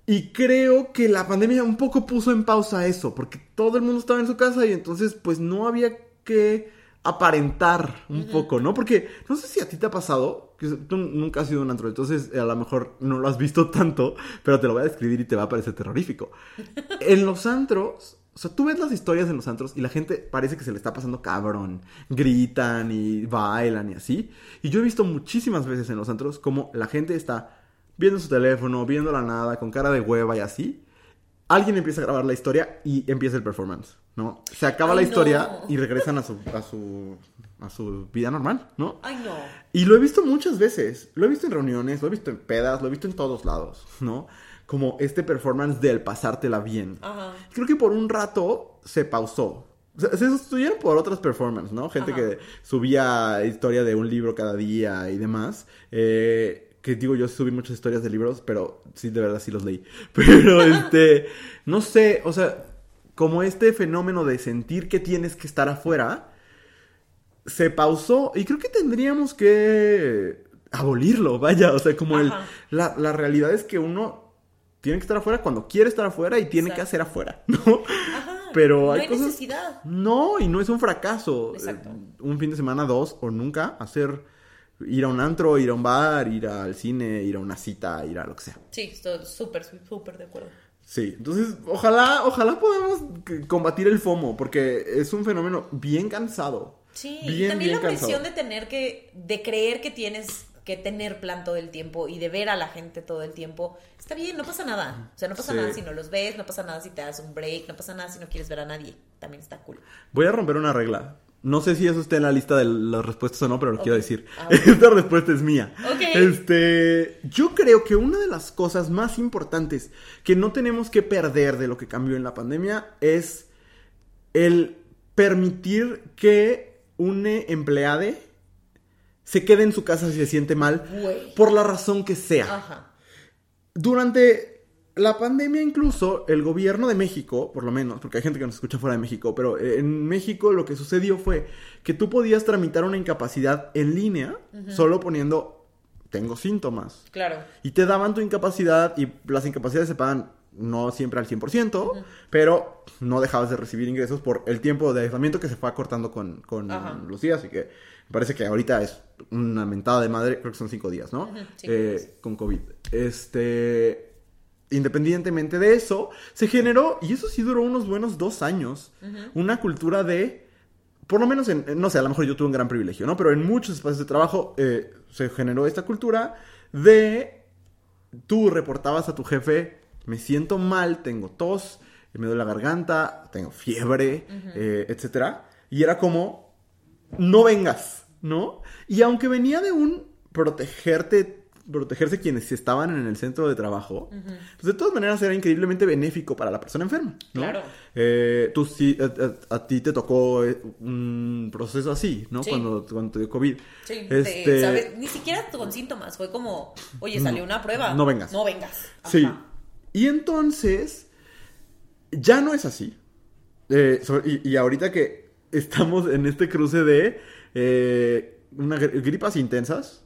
Y creo que la pandemia un poco puso en pausa eso, porque todo el mundo estaba en su casa y entonces pues no había que aparentar un poco, ¿no? Porque no sé si a ti te ha pasado, que tú nunca has sido un antro, entonces a lo mejor no lo has visto tanto, pero te lo voy a describir y te va a parecer terrorífico. <laughs> en los antros o sea, tú ves las historias en los antros y la gente parece que se le está pasando cabrón. Gritan y bailan y así. Y yo he visto muchísimas veces en los antros como la gente está viendo su teléfono, viendo la nada, con cara de hueva y así. Alguien empieza a grabar la historia y empieza el performance, ¿no? Se acaba la historia y regresan a su, a su a su vida normal, ¿no? Ay, no. Y lo he visto muchas veces. Lo he visto en reuniones, lo he visto en pedas, lo he visto en todos lados, ¿no? Como este performance del pasártela bien. Creo que por un rato se pausó. Se, sustituyeron por otras performances, ¿no? Gente que subía historia de un libro cada día y demás. Eh, que digo, yo subí muchas historias de libros, pero sí, de verdad sí los leí. <laughs> Pero este, no sé, o sea, como este fenómeno de sentir que tienes que estar afuera, se pausó y creo que tendríamos que abolirlo, vaya, o sea, como el, la, la realidad es que uno tiene que estar afuera cuando quiere estar afuera y tiene que hacer afuera, <laughs> ¿no? Ajá, Pero hay, cosas... necesidad. No, y no es un fracaso. Exacto. Un fin de semana, dos, o nunca, hacer ir a un antro, ir a un bar, ir al cine, ir a una cita, ir a lo que sea. Sí, estoy súper, súper de acuerdo. Sí, entonces ojalá, ojalá podamos combatir el FOMO, porque es un fenómeno bien cansado. Sí, y también la presión de tener que, de creer que tienes que tener plan todo el tiempo y de ver a la gente todo el tiempo, está bien, no pasa nada. O sea, no pasa nada si no los ves, no pasa nada si te das un break, no pasa nada si no quieres ver a nadie. También está cool. Voy a romper una regla. No sé si eso está en la lista de las respuestas o no, pero lo quiero decir. Ah, <laughs> Esta respuesta es mía. Este, yo creo que una de las cosas más importantes que no tenemos que perder de lo que cambió en la pandemia es el permitir que un empleado se quede en su casa si se siente mal, por la razón que sea. Durante la pandemia incluso, el gobierno de México, por lo menos, porque hay gente que nos escucha fuera de México, pero en México lo que sucedió fue que tú podías tramitar una incapacidad en línea solo poniendo tengo síntomas. Claro. Y te daban tu incapacidad y las incapacidades se pagan no siempre al 100%, pero no dejabas de recibir ingresos por el tiempo de aislamiento que se fue acortando con, con los días y que me parece que ahorita es una mentada de madre, creo que son cinco días, ¿no? Eh, con COVID. Este, independientemente de eso, se generó, y eso sí duró unos buenos dos años, una cultura de, por lo menos en, no sé, a lo mejor yo tuve un gran privilegio, ¿no? Pero en muchos espacios de trabajo eh, se generó esta cultura de, tú reportabas a tu jefe, me siento mal, tengo tos, me duele la garganta, tengo fiebre, eh, etcétera. Y era como, no vengas, ¿no? Y aunque venía de un protegerte, protegerse quienes estaban en el centro de trabajo, pues de todas maneras era increíblemente benéfico para la persona enferma, ¿no? Claro. Eh, tú sí, a, ti te tocó eh, un proceso así, ¿no? Cuando, cuando te dio COVID. Sí, este... ¿sabes? Ni siquiera con síntomas, fue como, oye, salió una prueba. No vengas. No vengas. Sí. Y entonces, ya no es así. Eh, y ahorita que estamos en este cruce de eh, una gripas intensas.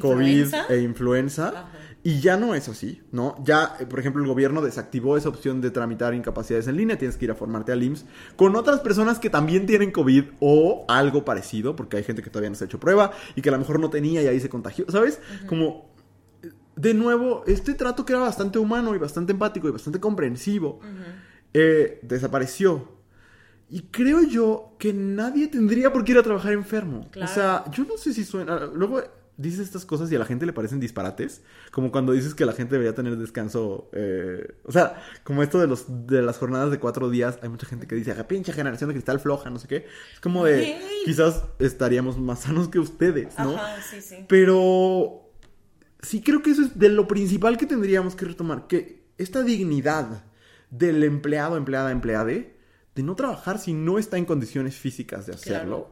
COVID e influenza. Ajá. Y ya no es así, ¿no? Ya, eh, por ejemplo, el gobierno desactivó esa opción de tramitar incapacidades en línea. Tienes que ir a formarte al IMSS con otras personas que también tienen COVID o algo parecido, porque hay gente que todavía no se ha hecho prueba y que a lo mejor no tenía y ahí se contagió, ¿sabes? Como, de nuevo, este trato que era bastante humano y bastante empático y bastante comprensivo, eh, desapareció. Y creo yo que nadie tendría por qué ir a trabajar enfermo. Claro. O sea, yo no sé si suena. Luego dices estas cosas y a la gente le parecen disparates. Como cuando dices que la gente debería tener descanso. eh, o sea, como esto de, los, de las jornadas de cuatro días. Hay mucha gente que dice, "Ah, pinche generación de cristal floja, no sé qué. Es como de. Quizás estaríamos más sanos que ustedes, ¿no? Ajá, sí, sí. Pero sí creo que eso es de lo principal que tendríamos que retomar, que esta dignidad del empleado, empleada, empleade, de no trabajar si no está en condiciones físicas de hacerlo,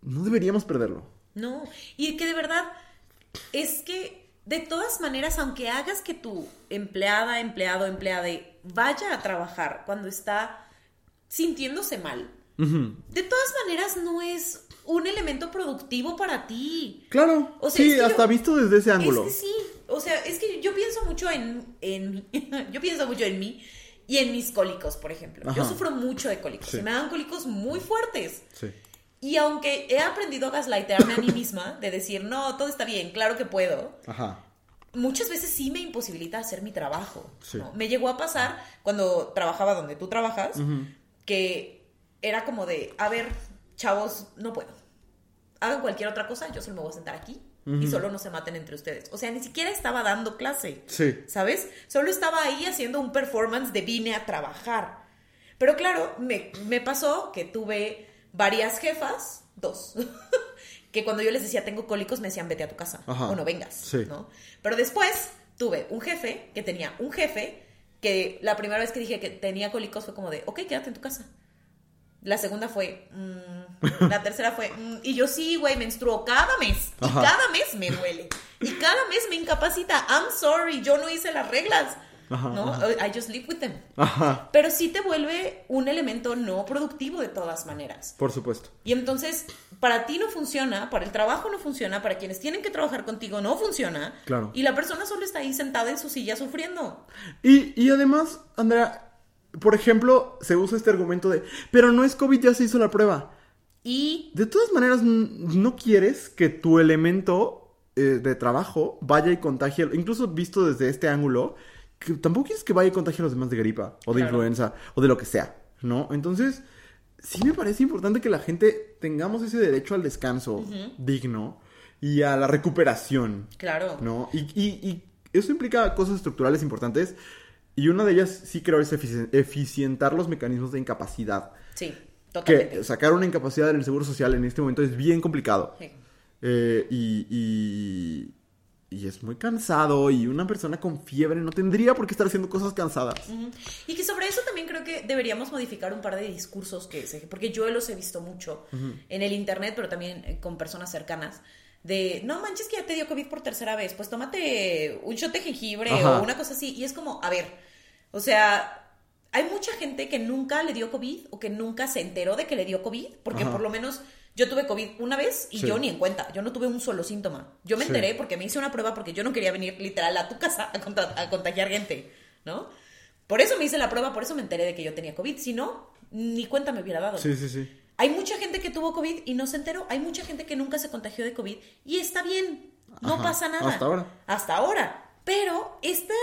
no deberíamos perderlo. No, y que de verdad es que de todas maneras, aunque hagas que tu empleada, empleado, empleade vaya a trabajar cuando está sintiéndose mal, de todas maneras no es un elemento productivo para ti. Claro, O sea, sí, es que hasta yo- visto desde ese ángulo. Es que sí, o sea, es que yo pienso mucho en, en <laughs> yo pienso mucho en mí y en mis cólicos, por ejemplo. Yo sufro mucho de cólicos, Sí. me dan cólicos muy fuertes. Sí. Y aunque he aprendido a gaslightearme a mí misma, de decir, no, todo está bien, claro que puedo, Ajá. muchas veces sí me imposibilita hacer mi trabajo. Sí. ¿no? Me llegó a pasar cuando trabajaba donde tú trabajas, que era como de, a ver, chavos, no puedo. Hagan cualquier otra cosa, yo solo me voy a sentar aquí y solo no se maten entre ustedes. O sea, ni siquiera estaba dando clase. Sí. ¿Sabes? Solo estaba ahí haciendo un performance de vine a trabajar. Pero claro, me, me pasó que tuve varias jefas, dos, <laughs> que cuando yo les decía tengo cólicos me decían vete a tu casa Ajá. o no vengas, Sí. ¿no? Pero después tuve un jefe que tenía un jefe que la primera vez que dije que tenía cólicos fue como de, ok, quédate en tu casa. La segunda fue, mm, la tercera fue, mm, y yo sí, güey, menstruo cada mes. Y Ajá. cada mes me duele. Y cada mes me incapacita. I'm sorry, yo no hice las reglas. Ajá, ¿No? ajá. I just live with them. Ajá. Pero sí te vuelve un elemento no productivo de todas maneras. Por supuesto. Y entonces, para ti no funciona, para el trabajo no funciona, para quienes tienen que trabajar contigo no funciona. Claro. Y la persona solo está ahí sentada en su silla sufriendo. Y, y además, Andrea, por ejemplo, se usa este argumento de, pero no es COVID, ya se hizo la prueba. Y De todas maneras, no quieres que tu elemento eh, de trabajo vaya y contagie, incluso visto desde este ángulo, que tampoco quieres que vaya y contagie a los demás de gripa, o de Claro. influenza, o de lo que sea, ¿no? Entonces, sí me parece importante que la gente tengamos ese derecho al descanso digno y a la recuperación, claro. ¿no? Y, y- y eso implica cosas estructurales importantes, y una de ellas sí creo es efici- eficientar los mecanismos de incapacidad. Sí, Que totalmente. sacar una incapacidad en el seguro social en este momento es bien complicado. Sí. Eh, y, y, y es muy cansado. Y una persona con fiebre no tendría por qué estar haciendo cosas cansadas. Y que sobre eso también creo que deberíamos modificar un par de discursos que se, porque yo los he visto mucho en el internet, pero también eh, con personas cercanas. De, no manches que ya te dio COVID por tercera vez, pues tómate un shot de jengibre Ajá. o una cosa así. Y es como, a ver, o sea, hay mucha gente que nunca le dio COVID o que nunca se enteró de que le dio COVID, porque Ajá. por lo menos yo tuve COVID una vez y Sí. yo ni en cuenta, yo no tuve un solo síntoma. Yo me Sí. enteré porque me hice una prueba porque yo no quería venir literal a tu casa a, a contagiar gente, ¿no? Por eso me hice la prueba, por eso me enteré de que yo tenía COVID. Si no, ni cuenta me hubiera dado. Sí, sí, sí. Hay mucha gente que tuvo COVID y no se enteró. Hay mucha gente que nunca se contagió de COVID y está bien. No Ajá. pasa nada. Hasta ahora. Hasta ahora. Pero esta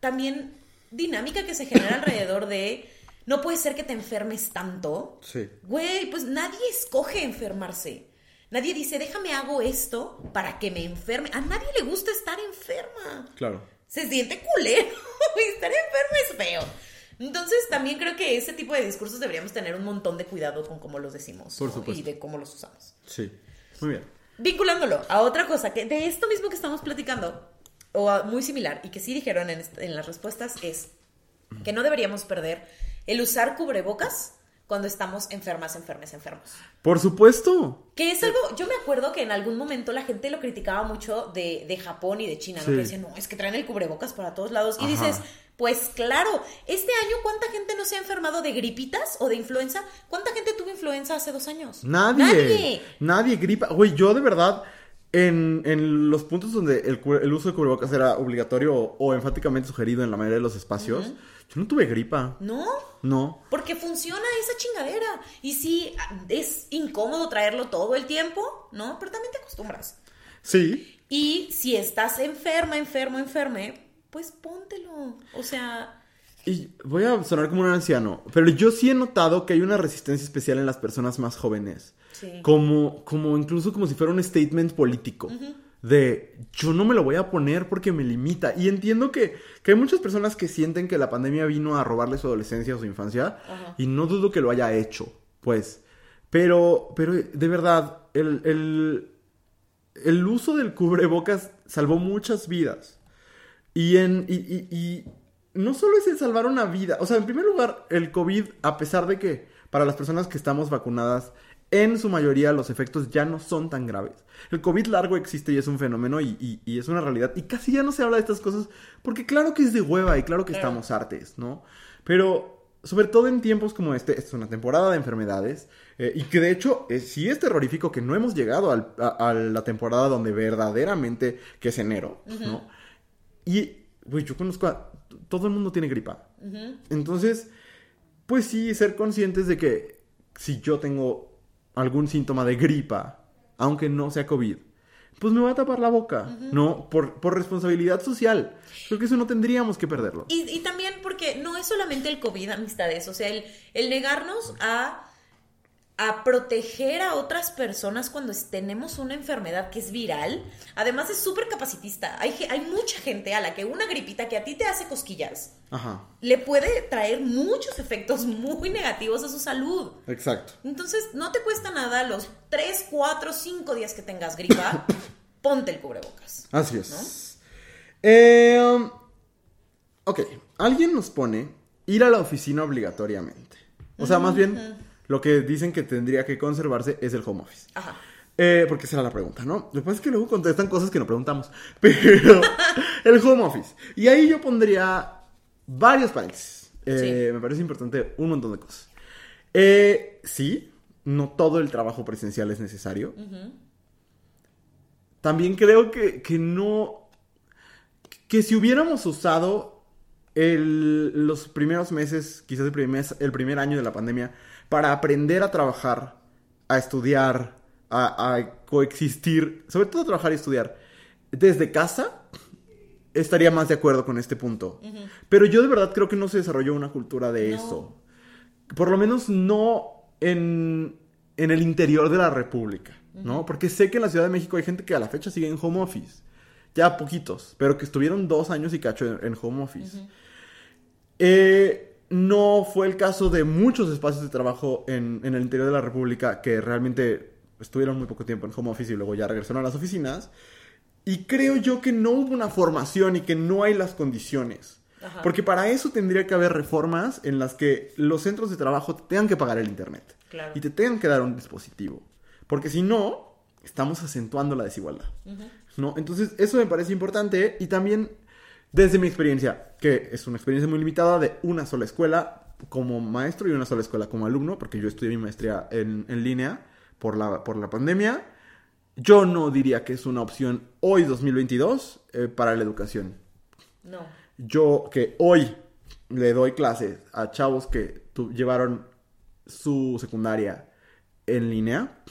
también dinámica que se genera alrededor de no puede ser que te enfermes tanto. Sí. Güey, pues nadie escoge enfermarse. Nadie dice, déjame hago esto para que me enferme. A nadie le gusta estar enferma. Claro. Se siente culero. <laughs> y estar enfermo es feo. Entonces también creo que ese tipo de discursos deberíamos tener un montón de cuidado con cómo los decimos Por ¿no? supuesto. y de cómo los usamos. Sí. Muy bien. Vinculándolo a otra cosa que de esto mismo que estamos platicando, o muy similar, y que sí dijeron en, las respuestas, es que no deberíamos perder el usar cubrebocas cuando estamos enfermas, enfermes, enfermos. Por supuesto. Que es algo, yo me acuerdo que en algún momento la gente lo criticaba mucho de, de Japón y de China, ¿no? Sí. Que decían, no, es que traen el cubrebocas para todos lados. Y dices, pues claro, este año cuánta gente no se ha enfermado de gripitas o de influenza, cuánta gente tuvo influenza hace dos años? Nadie. Nadie. Nadie gripa. Güey, yo de verdad, en, en los puntos donde el, el uso de cubrebocas era obligatorio o, o enfáticamente sugerido en la mayoría de los espacios, yo no tuve gripa. ¿No? No. Porque funciona esa chingadera. Y sí, es incómodo traerlo todo el tiempo, ¿no? Pero también te acostumbras. Sí. Y si estás enferma, enfermo, enferme, pues póntelo. O sea, Y voy a sonar como un anciano, pero yo sí he notado que hay una resistencia especial en las personas más jóvenes. Sí. Como, como incluso como si fuera un statement político. De yo no me lo voy a poner porque me limita. Y entiendo que, que hay muchas personas que sienten que la pandemia vino a robarle su adolescencia o su infancia. Y no dudo que lo haya hecho, pues. Pero, pero de verdad, el, el, el uso del cubrebocas salvó muchas vidas. Y, en, y, y- y no solo es el salvar una vida, o sea, en primer lugar, el COVID, a pesar de que para las personas que estamos vacunadas, en su mayoría los efectos ya no son tan graves. El COVID largo existe y es un fenómeno y, y- y es una realidad. Y casi ya no se habla de estas cosas porque claro que es de hueva y claro que estamos artes, ¿no? Pero sobre todo en tiempos como este, es una temporada de enfermedades eh, y que de hecho eh, sí es terrorífico que no hemos llegado al- a, a la temporada donde verdaderamente, que es enero, ¿no? Y, güey, yo conozco a... Todo el mundo tiene gripa. Entonces, pues sí, ser conscientes de que si yo tengo algún síntoma de gripa, aunque no sea COVID, pues me va a tapar la boca, ¿no? Por, por responsabilidad social. Creo que eso no tendríamos que perderlo. Y, y también porque no es solamente el COVID, amistades, o sea, el, el negarnos a, a proteger a otras personas cuando tenemos una enfermedad que es viral, además es súper capacitista. Hay, hay mucha gente a la que una gripita que a ti te hace cosquillas Ajá, le puede traer muchos efectos muy negativos a su salud. exacto. Entonces, no te cuesta nada los 3, 4, 5 días que tengas gripa, <laughs> ponte el cubrebocas. Así es. Eh, um, ok, alguien nos pone ir a la oficina obligatoriamente. O sea, más bien, lo que dicen que tendría que conservarse es el home office. Ajá. Eh, porque esa era la pregunta, ¿no? Lo que pasa es que luego contestan cosas que no preguntamos. <laughs> Pero el home office. Y ahí yo pondría varios paréntesis. Eh, Sí. Me parece importante un montón de cosas. Eh, sí, no todo el trabajo presencial es necesario. También creo que, que no... Que si hubiéramos usado el- los primeros meses, quizás el primer, el primer año de la pandemia, para aprender a trabajar, a estudiar, a, a coexistir, sobre todo a trabajar y estudiar, desde casa, estaría más de acuerdo con este punto. Pero yo de verdad creo que no se desarrolló una cultura de No. eso. Por lo menos no en, en el interior de la República, ¿no? Porque sé que en la Ciudad de México hay gente que a la fecha sigue en home office. Ya poquitos, pero que estuvieron dos años y cacho en, en home office. Eh, no fue el caso de muchos espacios de trabajo en, en el interior de la República que realmente estuvieron muy poco tiempo en home office y luego ya regresaron a las oficinas. Y creo yo que no hubo una formación y que no hay las condiciones. Ajá. Porque para eso tendría que haber reformas en las que los centros de trabajo te tengan que pagar el internet. Claro. Y te tengan que dar un dispositivo. Porque si no, estamos acentuando la desigualdad. ¿No? Entonces, eso me parece importante. Y también, desde mi experiencia, que es una experiencia muy limitada de una sola escuela como maestro y una sola escuela como alumno, porque yo estudié mi maestría en, en línea por la, por la pandemia. Yo no diría que es una opción hoy, 2022, eh, para la educación No. yo que hoy le doy clases a chavos que tu- llevaron su secundaria en línea,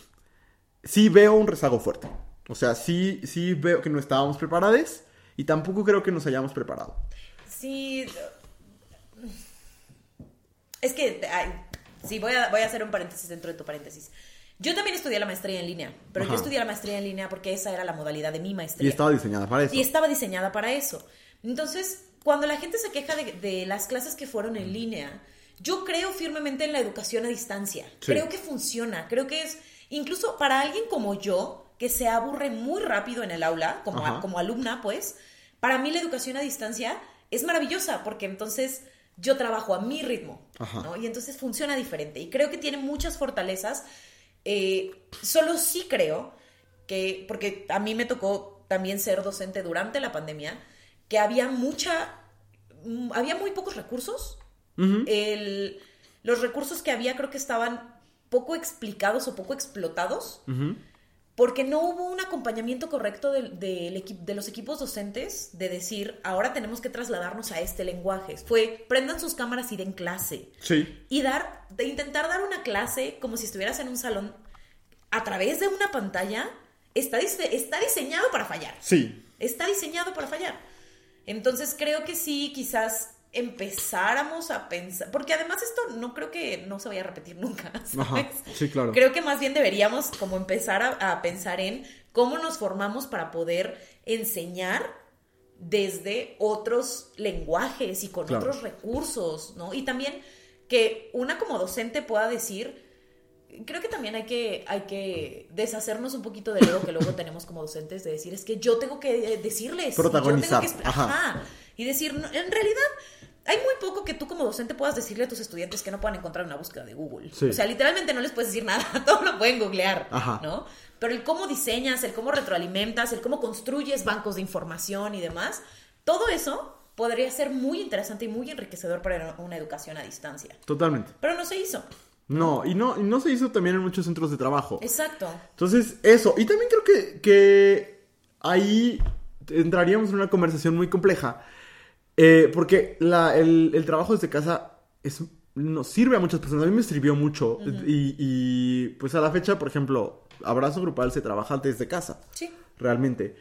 sí veo un rezago fuerte. O sea, sí, sí veo que no estábamos preparados y tampoco creo que nos hayamos preparado. Sí. Es que, ay, sí, voy a, voy a hacer un paréntesis dentro de tu paréntesis. Yo también estudié la maestría en línea, pero Ajá. yo estudié la maestría en línea porque esa era la modalidad de mi Y maestría. estaba diseñada para eso. Y estaba diseñada para eso. Entonces, cuando la gente se queja de, de las clases que fueron en línea, yo creo firmemente en la educación a distancia. Sí. Creo que funciona. Creo que es, incluso para alguien como yo, que se aburre muy rápido en el aula, como, como alumna, pues, para mí la educación a distancia es maravillosa, porque entonces yo trabajo a mi ritmo. Y entonces funciona diferente. Y creo que tiene muchas fortalezas. Eh, solo sí creo que, porque a mí me tocó también ser docente durante la pandemia, que había mucha, mm, había muy pocos recursos. El- los recursos que había creo que estaban poco explicados o poco explotados porque no hubo un acompañamiento correcto de, los equipos docentes de decir, ahora tenemos que trasladarnos a este lenguaje. Fue, prendan sus cámaras y den clase. Sí. Y dar, de intentar dar una clase como si estuvieras en un salón a través de una pantalla, está, está diseñado para fallar. Sí. Está diseñado para fallar. Entonces creo que sí, quizás empezáramos a pensar, porque además esto no creo que no se vaya a repetir nunca. <laughs> ¿sabes? Ajá, sí, claro. Creo que más bien deberíamos como empezar a, a pensar en cómo nos formamos para poder enseñar desde otros lenguajes y con Claro. otros recursos, ¿no? Y también que una como docente pueda decir, creo que también hay que, hay que deshacernos un poquito del ego que luego tenemos como docentes de decir, es que yo tengo que eh, decirles. yo Protagonizar, tengo que- ajá. ajá. Y decir, en realidad, hay muy poco que tú como docente puedas decirle a tus estudiantes que no puedan encontrar en una búsqueda de Google. Sí. O sea, literalmente no les puedes decir nada, <laughs> todo lo pueden googlear, Ajá. ¿no? Pero el cómo diseñas, el cómo retroalimentas, el cómo construyes bancos de información y demás, todo eso podría ser muy interesante y muy enriquecedor para una educación a distancia. Totalmente. Pero no se hizo. No, y no, y no se hizo también en muchos centros de trabajo. Exacto. Entonces, eso. Y también creo que, que ahí entraríamos en una conversación muy compleja. Eh, porque la- el, el trabajo desde casa es, nos sirve a muchas personas. A mí me sirvió mucho. y, y, pues a la fecha, por ejemplo, abrazo grupal se trabaja desde casa. Sí. Realmente.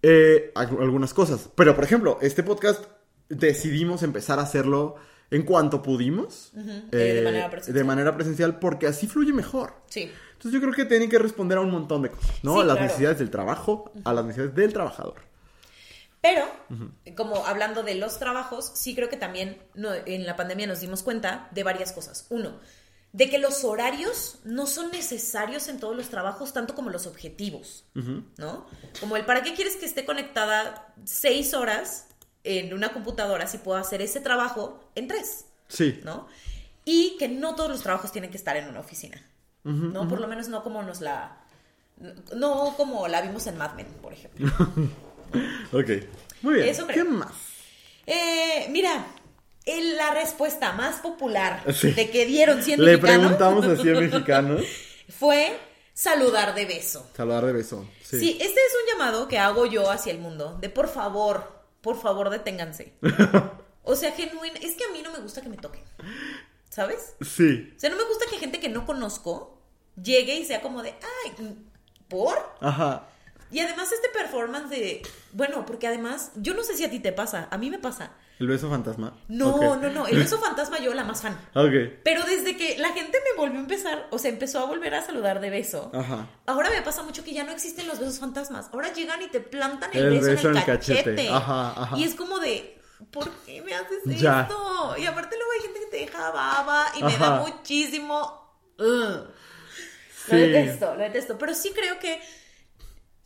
Eh, algunas cosas. Pero, por ejemplo, este podcast decidimos empezar a hacerlo en cuanto pudimos. Eh, de manera presencial. de manera presencial, porque así fluye mejor. Sí. Entonces yo creo que tienen que responder a un montón de cosas, ¿no? Sí, a las claro. necesidades del trabajo, a las necesidades del trabajador. Pero, como hablando de los trabajos, sí creo que también no- en la pandemia nos dimos cuenta de varias cosas. Uno, de que los horarios no son necesarios en todos los trabajos, tanto como los objetivos, ¿no? Como el para qué quieres que esté conectada seis horas en una computadora si puedo hacer ese trabajo en tres, Sí. ¿no? Y que no todos los trabajos tienen que estar en una oficina, ¿no? Por lo menos no como nos la... No como la vimos en Mad Men, por ejemplo. <laughs> Ok. Muy bien. Eso. ¿Qué más? Eh, mira, la respuesta más popular Sí. de que dieron 100 Le preguntamos así a <laughs> mexicanos. fue saludar de beso. Saludar de beso. Sí. Sí. este es un llamado que hago yo hacia el mundo, de por favor, por favor, deténganse. <laughs> O sea, genuino, es que a mí no me gusta que me toquen, ¿sabes? Sí. O sea, no me gusta que gente que no conozco llegue y sea como de, ay, ¿por? Ajá. Y además este performance de, bueno, porque además, yo no sé si a ti te pasa, a mí me pasa. ¿El beso fantasma? No, no, no. El <laughs> beso fantasma yo la más fan. Ok. Pero desde que la gente me volvió a empezar, o sea, empezó a volver a saludar de beso. Ajá. Ahora me pasa mucho que ya no existen los besos fantasmas. Ahora llegan y te plantan el, El beso, beso en el cachete. cachete. Ajá, ajá. Y es como de, ¿por qué me haces Ya. esto? Y aparte luego hay gente que te deja baba y me da muchísimo... Sí. Lo detesto, lo detesto. Pero sí creo que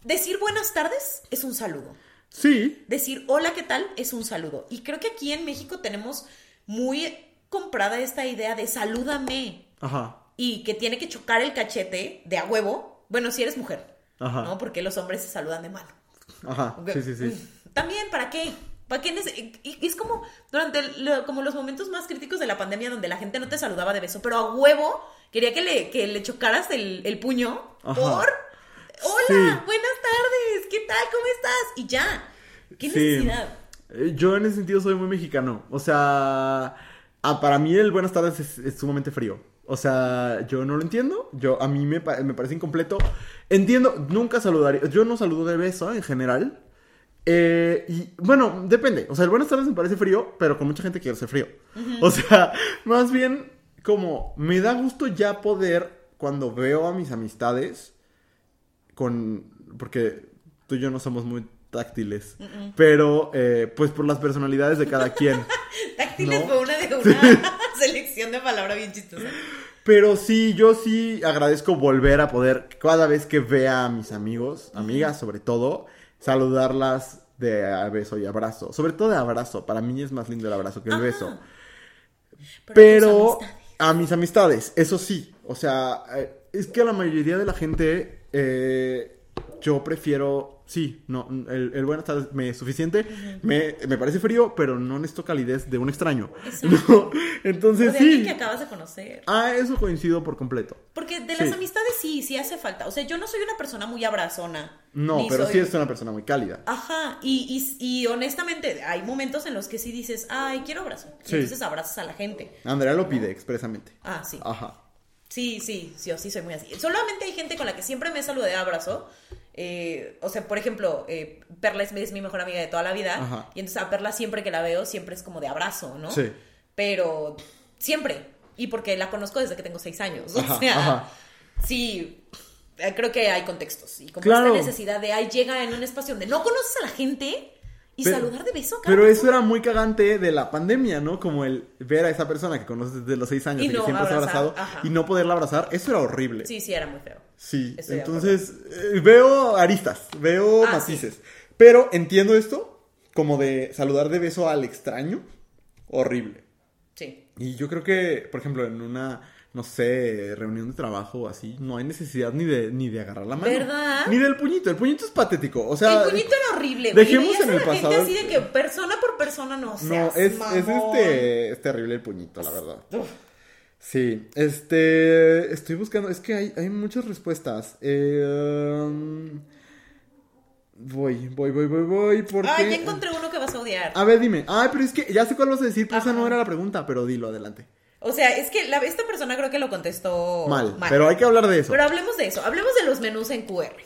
decir buenas tardes es un saludo. Sí. Decir hola, ¿qué tal? es un saludo. Y creo que aquí en México tenemos muy comprada esta idea de salúdame Ajá. y que tiene que chocar el cachete de a huevo. Bueno, si eres mujer, Ajá. ¿no? Porque los hombres se saludan de mano. Ajá. Sí, sí, sí. También, ¿para qué? ¿Para qué? Y es como durante como los momentos más críticos de la pandemia donde la gente no te saludaba de beso, pero a huevo quería que le, que le chocaras el, el puño Ajá. por... Hola, Sí. buenas tardes, ¿qué tal? ¿Cómo estás? Y ya. ¿Qué Sí. necesidad? Eh, Yo en ese sentido soy muy mexicano. O sea, ah, para mí el buenas tardes es, es sumamente frío. O sea, yo no lo entiendo. Yo a mí me, pa- me parece incompleto. Entiendo, nunca saludaría. Yo no saludo de beso en general. Eh, y bueno, depende. O sea, el buenas tardes me parece frío, pero con mucha gente quiere ser frío. O sea, <laughs> más bien como me da gusto ya poder cuando veo a mis amistades con porque tú y yo no somos muy táctiles, pero eh, pues por las personalidades de cada quien. <laughs> Táctiles ¿No? fue una de una <laughs> selección de palabra bien chistosa. Pero sí, yo sí agradezco volver a poder cada vez que vea a mis amigos, amigas sobre todo, saludarlas de a beso y abrazo. Sobre todo de abrazo. Para mí es más lindo el abrazo que el Ajá. beso. Pero, Pero tus amistades. a mis amistades, eso sí. O sea, eh, es que a la mayoría de la gente eh, yo prefiero Sí, no, el, el buenas tardes me es suficiente. me, me parece frío, pero no necesito calidez de un extraño. <laughs> ¿no? Entonces o de sí. que acabas de conocer. Ah, eso coincido por completo. Porque de las Sí. amistades sí, sí hace falta. O sea, yo no soy una persona muy abrazona. No, pero soy- sí es una persona muy cálida. Ajá, y, y, y honestamente hay momentos en los que sí dices, ay, quiero abrazo. Sí. entonces abrazas a la gente. Andrea lo pide expresamente. Ah, sí. Ajá. Sí, sí, sí, sí soy muy así. Solamente hay gente con la que siempre me saludé de abrazo. Eh, o sea, por ejemplo, eh, Perla es, es mi mejor amiga de toda la vida. Ajá. Y entonces a Perla siempre que la veo, siempre es como de abrazo, ¿no? Sí. Pero siempre. Y porque la conozco desde que tengo seis años. O Ajá, sea, ajá. sí, creo que hay contextos. Y como Claro. esta necesidad de, ay, llega en un espacio donde no conoces a la gente y Pero- saludar de beso a cada Pero eso era muy cagante de la pandemia, ¿no? Como el ver a esa persona que conoces desde los seis años Y y, que no siempre has abrazado ajá. y no poderla abrazar. Eso era horrible. Sí, sí, era muy feo. Sí, Estoy entonces eh, veo aristas, veo Ah, matices. Pero entiendo esto como de saludar de beso al extraño, horrible. Sí. Y yo creo que, por ejemplo, en una, no sé, reunión de trabajo o así, no hay necesidad ni de, ni de agarrar la mano. ¿Verdad? Ni del puñito. El puñito es patético. O sea, el puñito era horrible. güey. dejemos en el la gente pasado- así de que persona por persona no no, seas es, es mamón. este, es terrible el puñito, la verdad. Uf. Sí, este, estoy buscando, es que hay, hay muchas respuestas. Eh, um, voy, voy, voy, voy, voy, porque... Ay, ya encontré uno que vas a odiar. A ver, dime. Ay, pero es que ya sé cuál vas a decir, pero esa no era la pregunta, pero dilo adelante. O sea, es que la- esta persona creo que lo contestó Mal, pero hay que hablar de eso. Pero hablemos de eso. Hablemos de los menús en QR.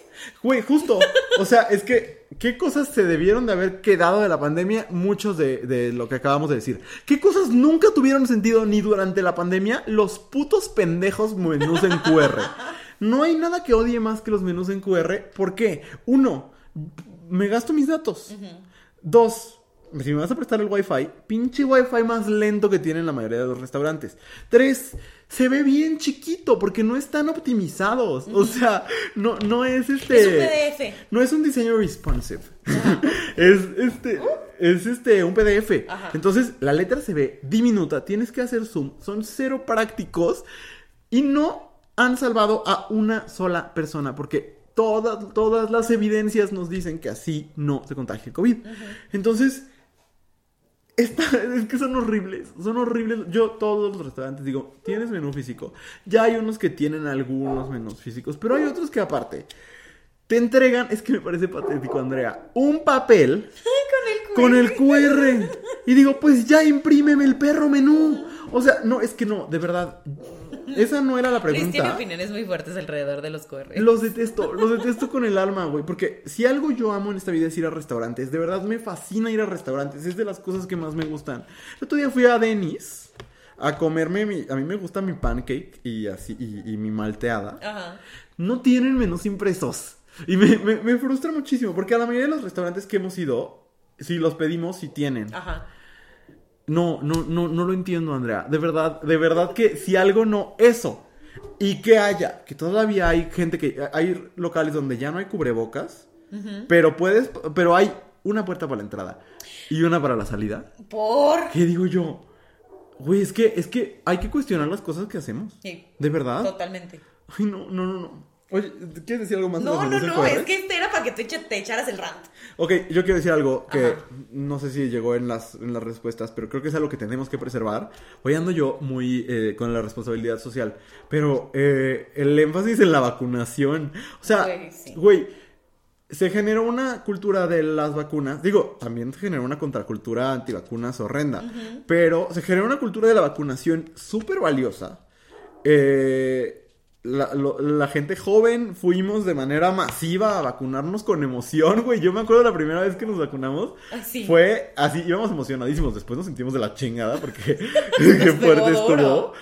Güey, justo. O sea, es que, ¿qué cosas se debieron de haber quedado de la pandemia? Muchos de, de lo que acabamos de decir. ¿Qué cosas nunca tuvieron sentido ni durante la pandemia? Los putos pendejos menús en QR. No hay nada que odie más que los menús en QR. ¿Por qué? Uno, me gasto mis datos. Dos, si me vas a prestar el wifi, pinche wifi más lento que tienen la mayoría de los restaurantes. Tres, se ve bien chiquito porque no están optimizados. O sea, no, no es este. Es un PDF. No es un diseño responsive. <laughs> es este. Es este, un PDF. Ajá. Entonces, la letra se ve diminuta. Tienes que hacer zoom. Son cero prácticos. Y no han salvado a una sola persona. Porque todas, todas las evidencias nos dicen que así no se contagia el COVID. Entonces, esta- <laughs> es que son horribles, son horribles. Yo todos los restaurantes digo, tienes menú físico. Ya hay unos que tienen algunos menús físicos, pero hay otros que aparte te entregan, es que me parece patético, Andrea, un papel <laughs> Con el QR. con el QR. Y digo, pues ya imprímeme el perro menú. O sea, no, es que no, de verdad. Esa no era la Luis tiene pregunta. opiniones muy fuertes alrededor de los QR. Los detesto, los detesto con el alma, güey. Porque si algo yo amo en esta vida es ir a restaurantes. De verdad me fascina ir a restaurantes. Es de las cosas que más me gustan. El otro día fui a Denis a comerme mi. A mí me gusta mi pancake y así. Y, y mi malteada. Ajá. No tienen menús impresos. Y me, me- me frustra muchísimo. Porque a la mayoría de los restaurantes que hemos ido, si los pedimos, si tienen. Ajá. No, no, no, no lo entiendo, Andrea. De verdad, de verdad que si algo no, eso. Y que haya, que todavía hay gente que, hay locales donde ya no hay cubrebocas, pero puedes, pero hay una puerta para la entrada y una para la salida. Por. ¿Qué digo yo? Güey, es que, es que hay que cuestionar las cosas que hacemos. Sí. ¿De verdad? Totalmente. Ay, no, no, no, no. Oye, ¿quieres decir algo más? No, no, no, es que este era para que te, echaras el rant. Ok, yo quiero decir algo que Ajá. no sé si llegó en las, en las respuestas, pero creo que es algo que tenemos que preservar. Hoy ando yo muy eh, con la responsabilidad social, pero eh, el énfasis en la vacunación. O sea, Güey, sí. güey, se generó una cultura de las vacunas. Digo, también se generó una contracultura antivacunas horrenda, pero se generó una cultura de la vacunación súper valiosa. Eh, la, lo- la gente joven fuimos de manera masiva a vacunarnos con emoción, güey. Yo me acuerdo la primera vez que nos vacunamos. Ah, sí. Fue así, íbamos emocionadísimos. Después nos sentimos de la chingada porque <laughs> <laughs> qué fuerte estuvo.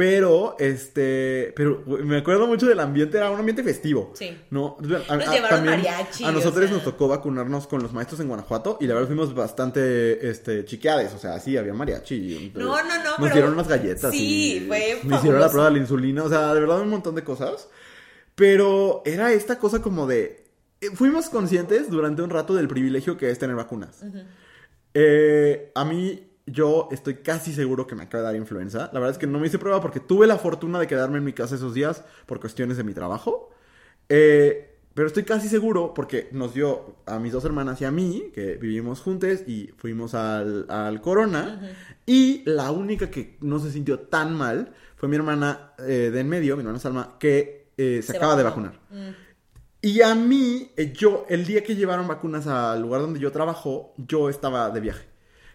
Pero, este, pero me acuerdo mucho del ambiente, era un ambiente festivo. Sí. ¿no? A, Nos a- llevaron mariachi, a nosotros o sea. nos tocó vacunarnos con los maestros en Guanajuato y la verdad fuimos bastante, este, chiqueades. O sea, sí, había mariachi. No, no, no, Nos pero- dieron unas galletas. Sí, y fue Me hicieron la prueba de la insulina. O sea, de verdad un montón de cosas. Pero era esta cosa como de... eh, Fuimos conscientes durante un rato del privilegio que es tener vacunas. Eh, a mí, yo estoy casi seguro que me acaba de dar influenza. La verdad es que no me hice prueba porque tuve la fortuna de quedarme en mi casa esos días por cuestiones de mi trabajo. Eh, pero estoy casi seguro porque nos dio a mis dos hermanas y a mí, que vivimos juntos y fuimos al, al Corona. Y la única que no se sintió tan mal fue mi hermana eh, de en medio, mi hermana Salma, que eh, se, Se acaba de vacunar. Y a mí, yo, el día que llevaron vacunas al lugar donde yo trabajo, yo estaba de viaje.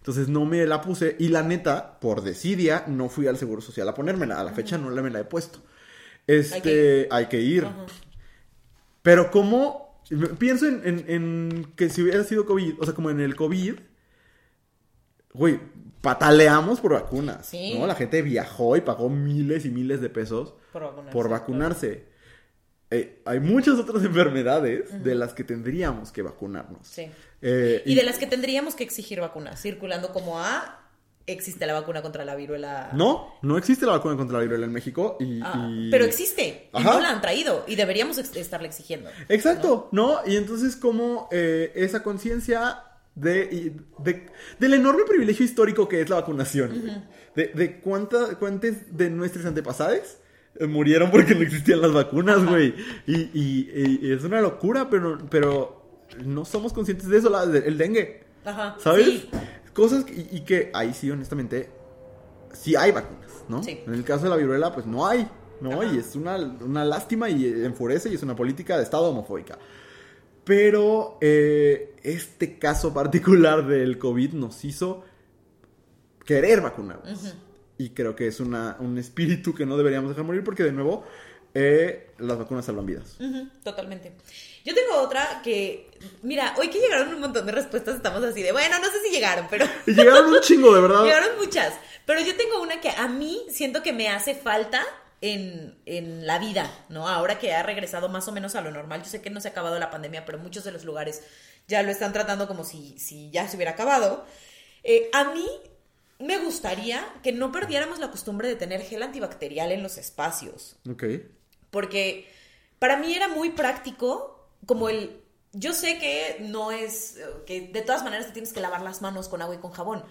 Entonces no me la puse y la neta, por desidia, no fui al Seguro Social a ponérmela. A la fecha no la me la he puesto. Este, hay que ir. Pero como, pienso en, en- en que si hubiera sido COVID, o sea, como en el COVID, güey, pataleamos por vacunas. Sí. ¿no? La gente viajó y pagó miles y miles de pesos Por vacunarse. por vacunarse. Eh, hay muchas otras <laughs> enfermedades de las que tendríamos que vacunarnos. Sí. Eh, Y de las que tendríamos que exigir vacunas, circulando como A, existe la vacuna contra la viruela. No, no existe la vacuna contra la viruela en México y... Ah, y- Pero existe, y no la han traído, y deberíamos ex- estarle exigiendo. Exacto, ¿no? Y entonces como eh, esa conciencia de, de- del enorme privilegio histórico que es la vacunación, de, de cuánta- cuántos de nuestros antepasados murieron porque no existían las vacunas, güey. Y, y- y es una locura, pero, pero no somos conscientes de eso, la- el dengue, Ajá. ¿sabes? Sí. Cosas que- y, que ahí sí, honestamente, sí hay vacunas, ¿no? Sí. En el caso de la viruela, pues no hay, ¿no? Ajá. Y es una, una lástima y enfurece y es una política de Estado homofóbica. Pero eh, este caso particular del COVID nos hizo querer vacunarnos. Y creo que es una, un espíritu que no deberíamos dejar morir porque, de nuevo, eh, las vacunas salvan vidas. Ujú, totalmente. Yo tengo otra que, mira, hoy que llegaron un montón de respuestas, estamos así de, bueno, no sé si llegaron, pero Y llegaron un chingo, de verdad. <laughs> llegaron muchas. Pero yo tengo una que a mí siento que me hace falta en, en la vida, ¿no? Ahora que ha regresado más o menos a lo normal. Yo sé que no se ha acabado la pandemia, pero muchos de los lugares ya lo están tratando como si, si ya se hubiera acabado. Eh, a mí me gustaría que no perdiéramos la costumbre de tener gel antibacterial en los espacios. Ok. porque para mí era muy práctico como el yo sé que no es eh, que de todas maneras te tienes que lavar las manos con agua y con jabón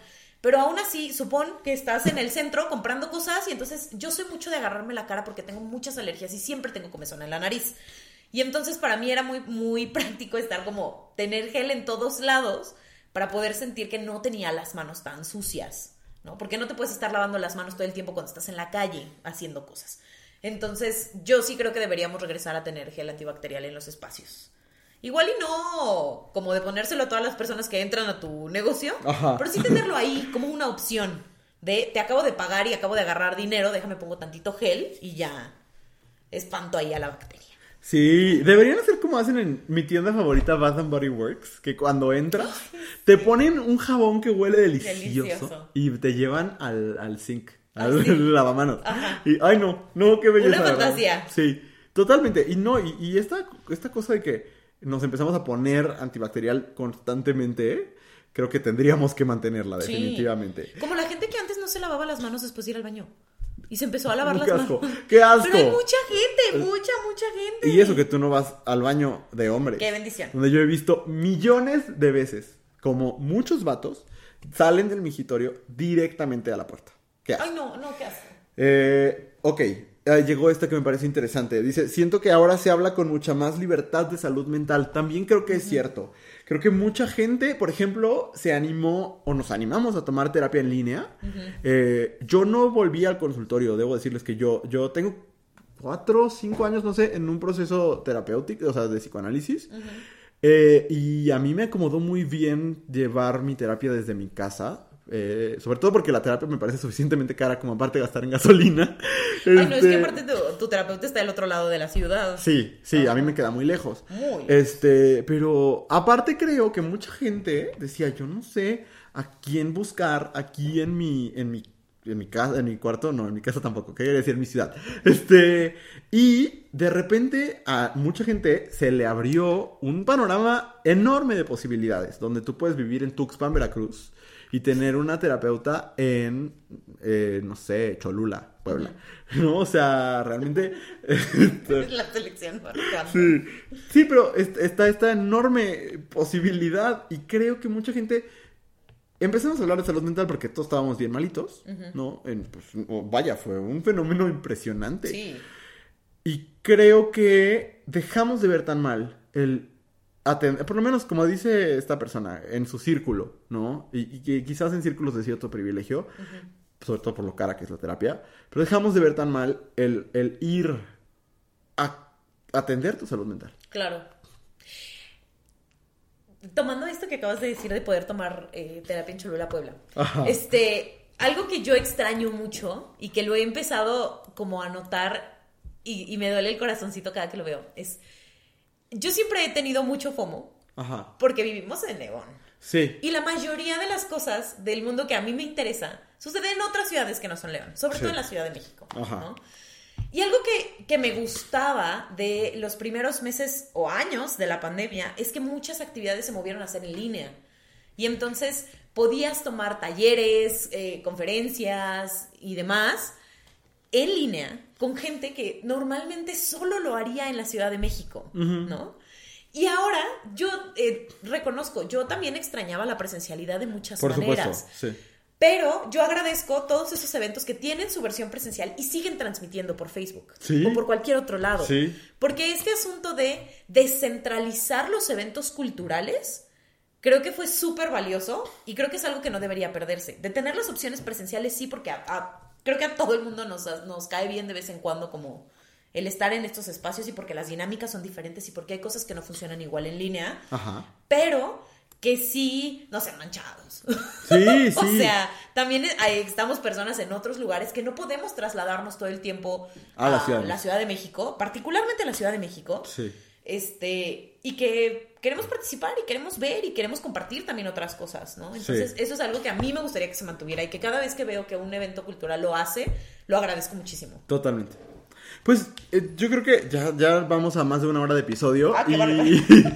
pero aún así supón que estás en el centro comprando cosas y entonces yo soy mucho de agarrarme la cara porque tengo muchas alergias y siempre tengo comezón en la nariz. Y entonces para mí era muy muy <laughs> práctico estar como tener gel en todos lados para poder sentir que no tenía las manos tan sucias ¿no? Porque no te puedes estar lavando las manos todo el tiempo cuando estás en la calle haciendo cosas. Entonces, yo sí creo que deberíamos regresar a tener gel antibacterial en los espacios. Igual y no como de ponérselo a todas las personas que entran a tu negocio, Ajá. pero sí tenerlo ahí como una opción de te acabo de pagar y acabo de agarrar dinero, déjame pongo tantito gel y ya espanto ahí a la bacteria. Sí, deberían hacer como hacen en mi tienda favorita, Bath and Body Works, que cuando entras te ponen un jabón que huele delicioso, Delicioso. y te llevan al, al sink, Ah, al sí. <laughs> lavamanos. Ajá. Y, ay, no, no, qué belleza. Una ¿verdad? fantasía. Sí, totalmente. Y no, y, y esta, esta cosa de que nos empezamos a poner antibacterial constantemente, creo que tendríamos que mantenerla, Sí. definitivamente. Como la gente que antes no se lavaba las manos después de ir al baño. Y se empezó a lavar <laughs> las asco, manos. qué asco. Pero hay mucha gente, mucha, mucha gente. Y eso que tú no vas al baño de hombres. Qué bendición. Donde yo he visto millones de veces como muchos vatos salen del migitorio directamente a la puerta. ¿Qué Ay, no, no, qué asco. Eh, ok, llegó esta que me parece interesante. Dice, siento que ahora se habla con mucha más libertad de salud mental. También creo que es cierto. Creo que mucha gente, por ejemplo, se animó o nos animamos a tomar terapia en línea. Eh, yo no volví al consultorio, debo decirles que yo, yo tengo cuatro, cinco años, no sé, en un proceso terapéutico, o sea, de psicoanálisis. Eh, y a mí me acomodó muy bien llevar mi terapia desde mi casa. Eh, sobre todo porque la terapia me parece suficientemente cara como aparte gastar en gasolina. <laughs> Ay, no, es Este, que aparte tu, tu terapeuta está del otro lado de la ciudad. Sí, sí, a mí me queda muy lejos. Muy. Este, pero aparte creo que mucha gente decía, yo no sé a quién buscar aquí en mi, en mi, en mi casa, en mi cuarto, no, en mi casa tampoco, quería decir en mi ciudad. Este, y de repente a mucha gente se le abrió un panorama enorme de posibilidades, donde tú puedes vivir en Tuxpan, Veracruz, y tener una terapeuta en, eh, no sé, Cholula, Puebla. ¿No? O sea, realmente... Es la selección. Sí, sí, pero est- está esta enorme posibilidad y creo que mucha gente empezamos a hablar de salud mental porque todos estábamos bien malitos, ¿no? En, pues, o vaya, fue un fenómeno impresionante. Sí. Y creo que dejamos de ver tan mal el atender, por lo menos como dice esta persona, en su círculo, ¿no? Y, y que quizás en círculos de cierto privilegio, sobre todo por lo cara que es la terapia, pero dejamos de ver tan mal el, el ir a atender tu salud mental. Claro. Tomando esto que acabas de decir de poder tomar eh, terapia en Cholula, Puebla. Ajá. Este, algo que yo extraño mucho y que lo he empezado como a notar y, y me duele el corazoncito cada que lo veo es, yo siempre he tenido mucho FOMO Ajá. porque vivimos en León. Sí. Y la mayoría de las cosas del mundo que a mí me interesa sucede en otras ciudades que no son León, sobre Sí. todo en la Ciudad de México. Ajá. ¿no? Y algo que, que me gustaba de los primeros meses o años de la pandemia es que muchas actividades se movieron a hacer en línea. Y entonces podías tomar talleres, eh, conferencias y demás en línea con gente que normalmente solo lo haría en la Ciudad de México, ¿no? Y ahora yo eh, reconozco, yo también extrañaba la presencialidad de muchas Por maneras. supuesto. Sí. Pero yo agradezco todos esos eventos que tienen su versión presencial y siguen transmitiendo por Facebook Sí. o por cualquier otro lado. Sí. Porque este asunto de descentralizar los eventos culturales creo que fue súper valioso y creo que es algo que no debería perderse. De tener las opciones presenciales sí, porque a- a- creo que a todo el mundo nos, nos cae bien de vez en cuando como el estar en estos espacios y porque las dinámicas son diferentes y porque hay cosas que no funcionan igual en línea, Ajá. pero que sí no sean manchados. Sí, <laughs> sí. O sea, también hay- estamos personas en otros lugares que no podemos trasladarnos todo el tiempo A la Ciudad la Ciudad de México, particularmente a la Ciudad de México. Sí. Este, y que queremos participar y queremos ver y queremos compartir también otras cosas, ¿no? Entonces, Sí. eso es algo que a mí me gustaría que se mantuviera y que cada vez que veo que un evento cultural lo hace, lo agradezco muchísimo. Totalmente. Pues eh, yo creo que ya, ya vamos a más de una hora de episodio. Ah, y... <laughs>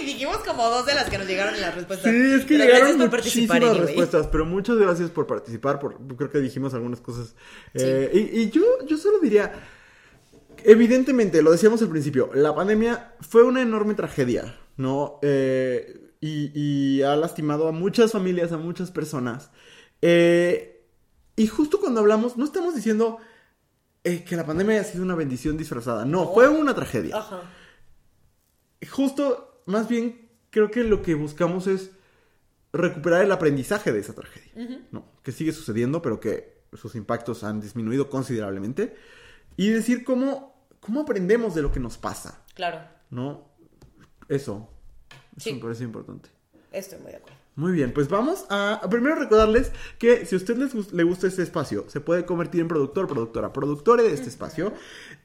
Y dijimos como dos de las que nos llegaron en las respuestas. Sí, es que Pero llegaron muchísimas anyway. respuestas, pero muchas gracias por participar, por, creo que dijimos algunas cosas. Eh, y, y yo, yo solo diría, evidentemente, lo decíamos al principio, la pandemia fue una enorme tragedia, ¿no? Eh, y, y ha lastimado a muchas familias, a muchas personas. Eh, y justo cuando hablamos, no estamos diciendo eh, que la pandemia haya sido una bendición disfrazada, no, No. fue una tragedia Ajá. justo, más bien, creo que lo que buscamos es recuperar el aprendizaje de esa tragedia, ¿no? Que sigue sucediendo, pero que sus impactos han disminuido considerablemente. Y decir cómo, cómo aprendemos de lo que nos pasa, Claro, ¿no? Eso. Eso Sí. me parece importante. estoy muy de acuerdo. Muy bien, pues vamos a, a primero recordarles que si a usted les, le gusta este espacio, se puede convertir en productor, productora, productore de este espacio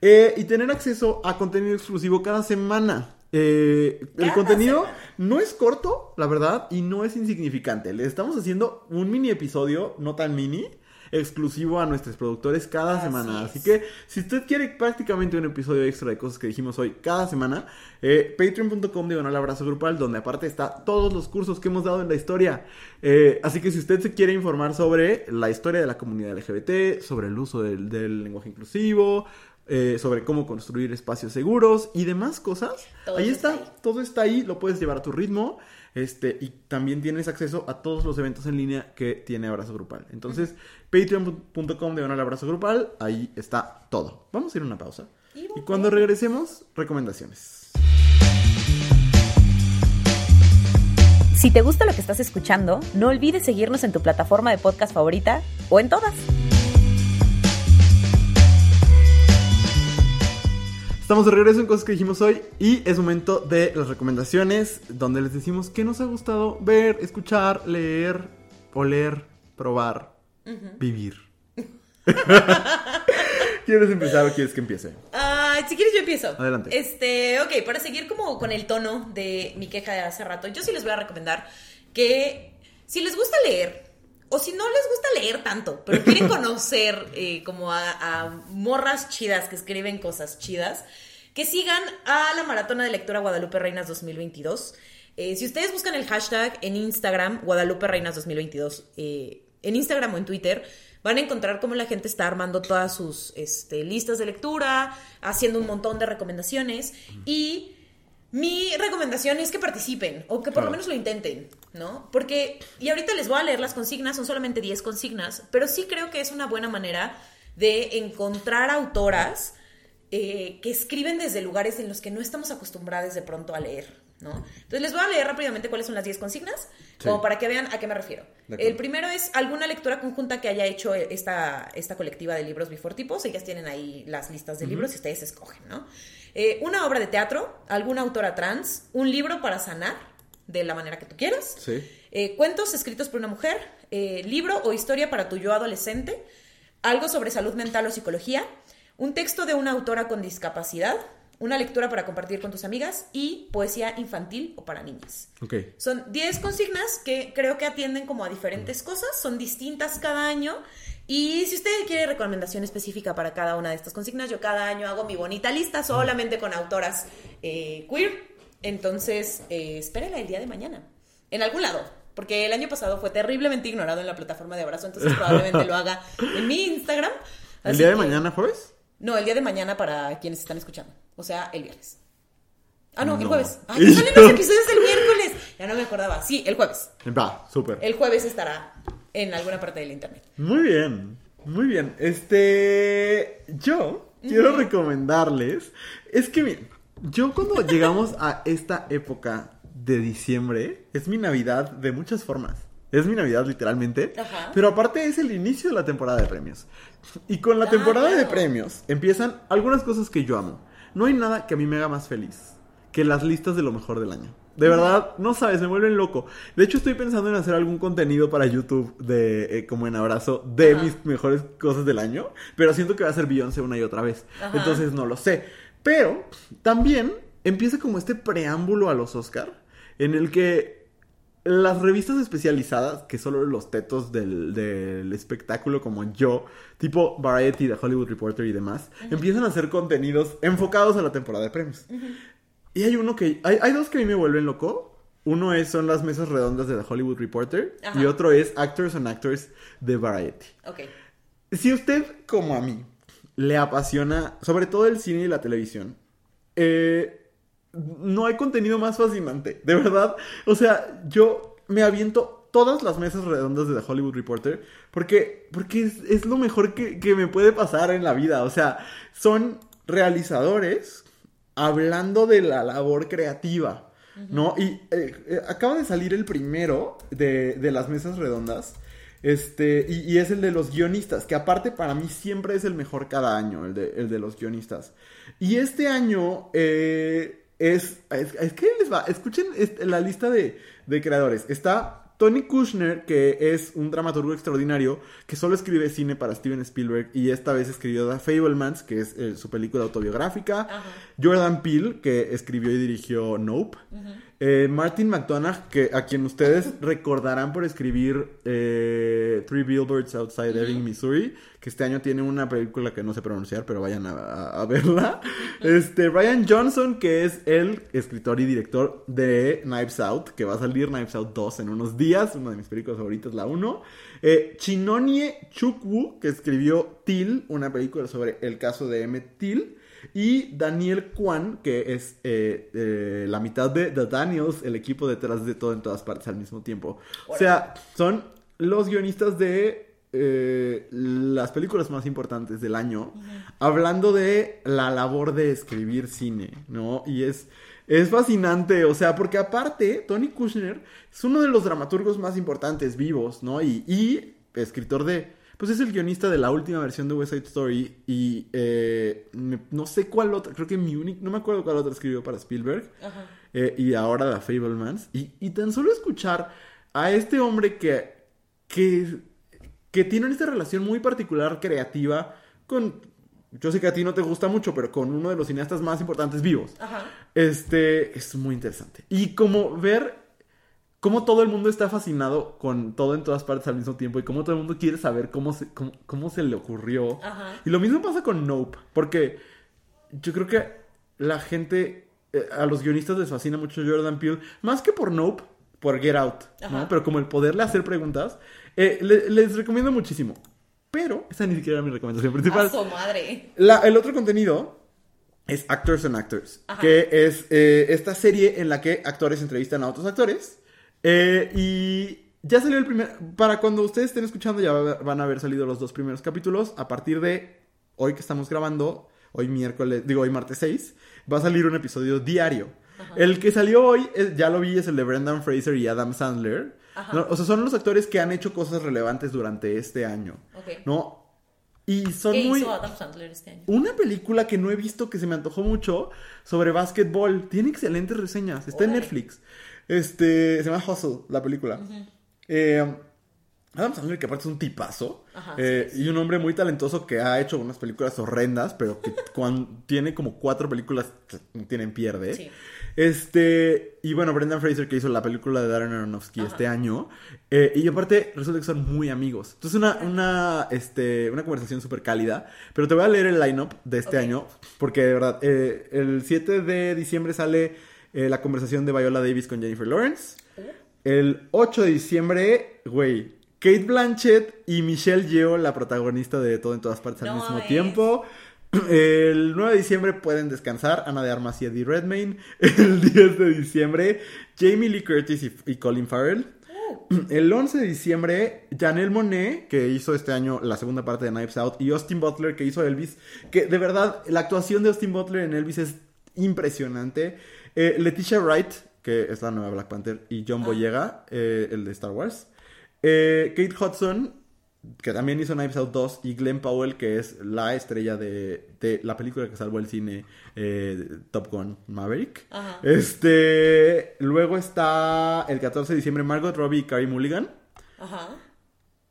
eh, y tener acceso a contenido exclusivo cada semana. Eh, el contenido semana. no es corto, la verdad, y no es insignificante. Le estamos haciendo un mini episodio, no tan mini, exclusivo a nuestros productores cada Así semana. es. Así que si usted quiere prácticamente un episodio extra de cosas que dijimos hoy cada semana, eh, patreon.com diagonal abrazo grupal, donde aparte está todos los cursos que hemos dado en la historia. Eh, así que si usted se quiere informar sobre la historia de la comunidad LGBT, sobre el uso del, del lenguaje inclusivo, eh, sobre cómo construir espacios seguros y demás cosas, Todo ahí está, está ahí. todo está ahí, lo puedes llevar a tu ritmo. Este, y también tienes acceso a todos los eventos en línea que tiene Abrazo Grupal. Entonces, patreon.com de abrazo grupal, ahí está todo. Vamos a ir a una pausa. Y cuando regresemos, recomendaciones. Si te gusta lo que estás escuchando, no olvides seguirnos en tu plataforma de podcast favorita o en todas. Estamos de regreso en cosas que dijimos hoy y es momento de las recomendaciones donde les decimos qué nos ha gustado ver, escuchar, leer, oler, probar, vivir. <laughs> ¿Quieres empezar o quieres que empiece? Ay, si quieres yo empiezo. Adelante. Este, ok, para seguir como con el tono de mi queja de hace rato, yo sí les voy a recomendar que si les gusta leer, o si no les gusta leer tanto, pero quieren <laughs> conocer eh, como a, a morras chidas que escriben cosas chidas, que sigan a la Maratona de Lectura Guadalupe Reinas 2022. Eh, si ustedes buscan el hashtag en Instagram, Guadalupe Reinas 2022, eh, en Instagram o en Twitter, van a encontrar cómo la gente está armando todas sus este, listas de lectura, haciendo un montón de recomendaciones y mi recomendación es que participen o que por Claro. lo menos lo intenten, ¿no? Porque, y ahorita les voy a leer las consignas, son solamente 10 consignas, pero sí creo que es una buena manera de encontrar autoras eh, que escriben desde lugares en los que no estamos acostumbrados de pronto a leer, ¿no? Entonces les voy a leer rápidamente cuáles son las 10 consignas, Sí. como para que vean a qué me refiero. El primero es alguna lectura conjunta que haya hecho esta, esta colectiva de libros Before Tipos. Ellas tienen ahí las listas de libros y ustedes escogen, ¿no? Eh, una obra de teatro, alguna autora trans, un libro para sanar, de la manera que tú quieras. Sí. Eh, cuentos escritos por una mujer, eh, libro o historia para tu yo adolescente, algo sobre salud mental o psicología, un texto de una autora con discapacidad, una lectura para compartir con tus amigas y poesía infantil o para niñas. Ok. Son 10 consignas que creo que atienden como a diferentes cosas, son distintas cada año. Y si usted quiere recomendación específica para cada una de estas consignas, yo cada año hago mi bonita lista solamente con autoras eh, queer. Entonces, eh, espérenla el día de mañana. En algún lado. Porque el año pasado fue terriblemente ignorado en la plataforma de abrazo, entonces probablemente lo haga en mi Instagram. ¿El día de que- mañana, jueves? No, el día de mañana para quienes están escuchando. O sea, el viernes. Ah, no, el No. jueves. Ah, salen los <laughs> episodios del miércoles. Ya no me acordaba. Sí, el jueves. Va, súper. El jueves estará en alguna parte del internet. Muy bien, muy bien. Este, yo quiero recomendarles, es que miren, yo cuando <laughs> llegamos a esta época de diciembre, es mi Navidad de muchas formas. Es mi Navidad literalmente, Ajá. pero aparte es el inicio de la temporada de premios. Y con la Ah, temporada de premios empiezan algunas cosas que yo amo. No hay nada que a mí me haga más feliz que las listas de lo mejor del año. De verdad, no sabes, me vuelven loco. De hecho, estoy pensando en hacer algún contenido para YouTube de eh, como en abrazo de Ajá. mis mejores cosas del año, pero siento que va a ser Beyoncé una y otra vez. Ajá. Entonces no lo sé. Pero también empieza como este preámbulo a los Oscar en el que las revistas especializadas, que solo los tetos del, del espectáculo como yo, tipo Variety, The Hollywood Reporter y demás, empiezan a hacer contenidos enfocados a la temporada de premios. Y hay uno que... Hay, hay dos que a mí me vuelven loco. Uno es, son las mesas redondas de The Hollywood Reporter Ajá. y otro es Actors on Actors de Variety. Ok. Si usted, como a mí, le apasiona sobre todo el cine y la televisión, eh, no hay contenido más fascinante. De verdad. O sea, yo me aviento todas las mesas redondas de The Hollywood Reporter porque, porque es, es lo mejor que, que me puede pasar en la vida. O sea, son realizadores hablando de la labor creativa. ¿No? Y eh, eh, acaba de salir el primero de, de las mesas redondas. Este, y, y es el de los guionistas, que aparte para mí siempre es el mejor cada año, el de, el de los guionistas. Y este año eh, es, es, es que les va, escuchen la lista de, de creadores. Está Tony Kushner, que es un dramaturgo extraordinario, que solo escribe cine para Steven Spielberg y esta vez escribió The Fablemans, que es eh, su película autobiográfica. Ajá. Jordan Peele, que escribió y dirigió Nope. Eh, Martin McDonagh, que a quien ustedes recordarán por escribir eh, Three Billboards Outside Ebbing, Missouri, que este año tiene una película que no sé pronunciar, pero vayan a, a- a verla. Este, Ryan Johnson, que es el escritor y director de Knives Out, que va a salir Knives Out 2 en unos días, una de mis películas favoritas, la 1. Eh, Chinonie Chukwu, que escribió Till, una película sobre el caso de Emmett Till. Y Daniel Kwan, que es eh, eh, la mitad de The Daniels, el equipo detrás de todo en todas partes al mismo tiempo. O sea, son los guionistas de eh, las películas más importantes del año, hablando de la labor de escribir cine, ¿no? Y es, es fascinante, o sea, porque aparte, Tony Kushner es uno de los dramaturgos más importantes vivos, ¿no? Y, y escritor de pues es el guionista de la última versión de West Side Story y eh, me- no sé cuál otra, creo que Munich, no me acuerdo cuál otra escribió para Spielberg. Eh, y ahora The Fablemans. Y, y tan solo escuchar a este hombre que, que, que tiene esta relación muy particular, creativa, con... Yo sé que a ti no te gusta mucho, pero con uno de los cineastas más importantes vivos. Ajá. Este es muy interesante. Y como ver cómo todo el mundo está fascinado con todo en todas partes al mismo tiempo y cómo todo el mundo quiere saber cómo se, cómo, cómo se le ocurrió. Ajá. Y lo mismo pasa con Nope, porque yo creo que la gente, eh, a los guionistas les fascina mucho Jordan Peele, más que por Nope, por Get Out, ¿no? Pero como el poderle hacer preguntas, eh, le- les recomiendo muchísimo. Pero esa ni siquiera era mi recomendación principal. A madre. La- el otro contenido es Actors and Actors, Ajá. que es eh, esta serie en la que actores entrevistan a otros actores. Eh, y ya salió el primer... Para cuando ustedes estén escuchando ya va- van a haber salido los dos primeros capítulos. A partir de hoy que estamos grabando, hoy miércoles, digo hoy martes 6, va a salir un episodio diario. El que salió hoy, ya lo vi, es el de Brendan Fraser y Adam Sandler. O sea, son los actores que han hecho cosas relevantes durante este año. Ok. ¿No? Y son ¿Qué muy... hizo Adam Sandler este año? Una película que no he visto que se me antojó mucho sobre básquetbol. Tiene excelentes reseñas. Está en. Netflix. Este, se llama Hustle, la película. Eh, Adam Sandler, que aparte es un tipazo. Ajá, eh, sí, Y un hombre muy talentoso que ha hecho unas películas horrendas, pero que <laughs> tiene como cuatro películas tienen pierde. Sí. Este, y bueno, Brendan Fraser que hizo la película de Darren Aronofsky Ajá. este año. eh, y aparte resulta que son muy amigos. Entonces una, una, este, una conversación súper cálida. Pero te voy a leer el lineup de este año. Porque de verdad, eh, el 7 de diciembre sale eh, la conversación de Viola Davis con Jennifer Lawrence. El 8 de diciembre, güey, Kate Blanchett y Michelle Yeoh, la protagonista de Todo en Todas Partes al mismo tiempo. El 9 de diciembre pueden descansar Ana de Armas y Eddie Redmayne. El 10 de diciembre, Jamie Lee Curtis y, y Colin Farrell. El 11 de diciembre, Janelle Monet, que hizo este año la segunda parte de Knives Out, y Austin Butler, que hizo Elvis. Que de verdad, la actuación de Austin Butler en Elvis es impresionante. Eh, Leticia Wright, que es la nueva Black Panther, y John Boyega, eh, el de Star Wars. Eh, Kate Hudson, que también hizo Knives Out 2, y Glenn Powell, que es la estrella de, de la película que salvó el cine eh, Top Gun Maverick. Ajá. Este, luego está el 14 de diciembre Margot Robbie y Carey Mulligan. Ajá.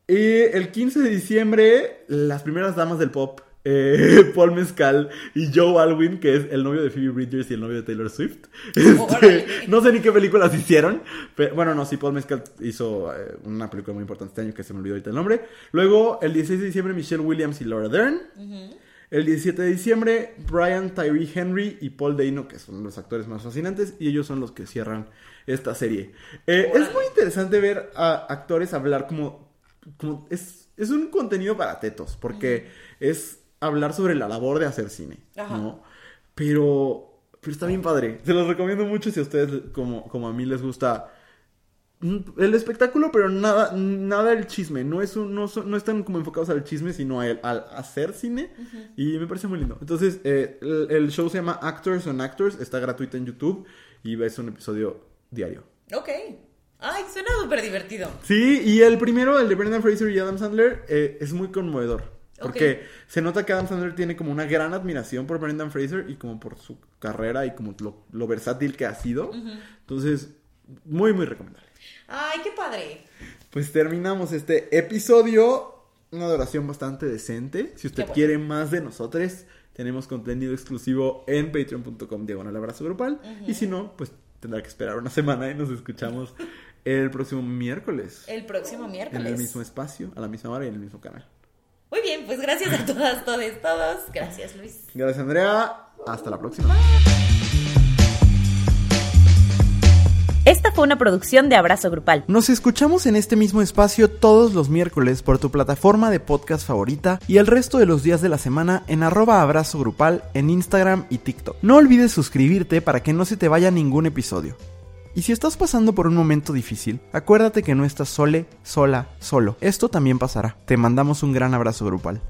Y el 15 de diciembre, las primeras damas del pop, eh, <laughs> Paul Mezcal y Joe Alwyn, que es el novio de Phoebe Bridgers y el novio de Taylor Swift. <laughs> Este, Órale. no sé ni qué películas hicieron. Pero, bueno, no, sí, Paul Mezcal hizo eh, una película muy importante este año que se me olvidó ahorita el nombre. Luego, el 16 de diciembre, Michelle Williams y Laura Dern. El 17 de diciembre, Brian Tyree Henry y Paul Dano, que son los actores más fascinantes, y ellos son los que cierran esta serie. Eh, es muy interesante ver a actores hablar como. como es, es un contenido para tetos, porque es hablar sobre la labor de hacer cine, Ajá. ¿no? Pero. Pero está bien padre. Se los recomiendo mucho si a ustedes, como, como a mí, les gusta mm, el espectáculo, pero nada, nada el chisme. No es un, no, son- no están como enfocados al chisme, sino al, al hacer cine. Y me parece muy lindo. Entonces, eh, el, el show se llama Actors on Actors. Está gratuito en YouTube y ves un episodio diario. Ok. Ay, suena súper divertido. Sí, y el primero, el de Brendan Fraser y Adam Sandler, eh, es muy conmovedor. Porque se nota que Adam Sandler tiene como una gran admiración por Brendan Fraser y como por su carrera y como lo, lo versátil que ha sido. Entonces, muy, muy recomendable. Ay, qué padre. Pues terminamos este episodio. Una duración bastante decente. Si usted bueno. quiere más de nosotros, tenemos contenido exclusivo en patreon.com diagonal abrazo grupal. Y si no, pues tendrá que esperar una semana y nos escuchamos el próximo miércoles. El próximo miércoles. En el mismo espacio, a la misma hora y en el mismo canal. Muy bien, pues gracias a todas, todos, todos. Gracias, Luis. Gracias, Andrea. Hasta la próxima. Esta fue una producción de Abrazo Grupal. Nos escuchamos en este mismo espacio todos los miércoles por tu plataforma de podcast favorita y el resto de los días de la semana en arroba abrazo grupal en Instagram y TikTok. No olvides suscribirte para que no se te vaya ningún episodio. Y si estás pasando por un momento difícil, acuérdate que no estás sole, sola, solo. Esto también pasará. Te mandamos un gran abrazo grupal.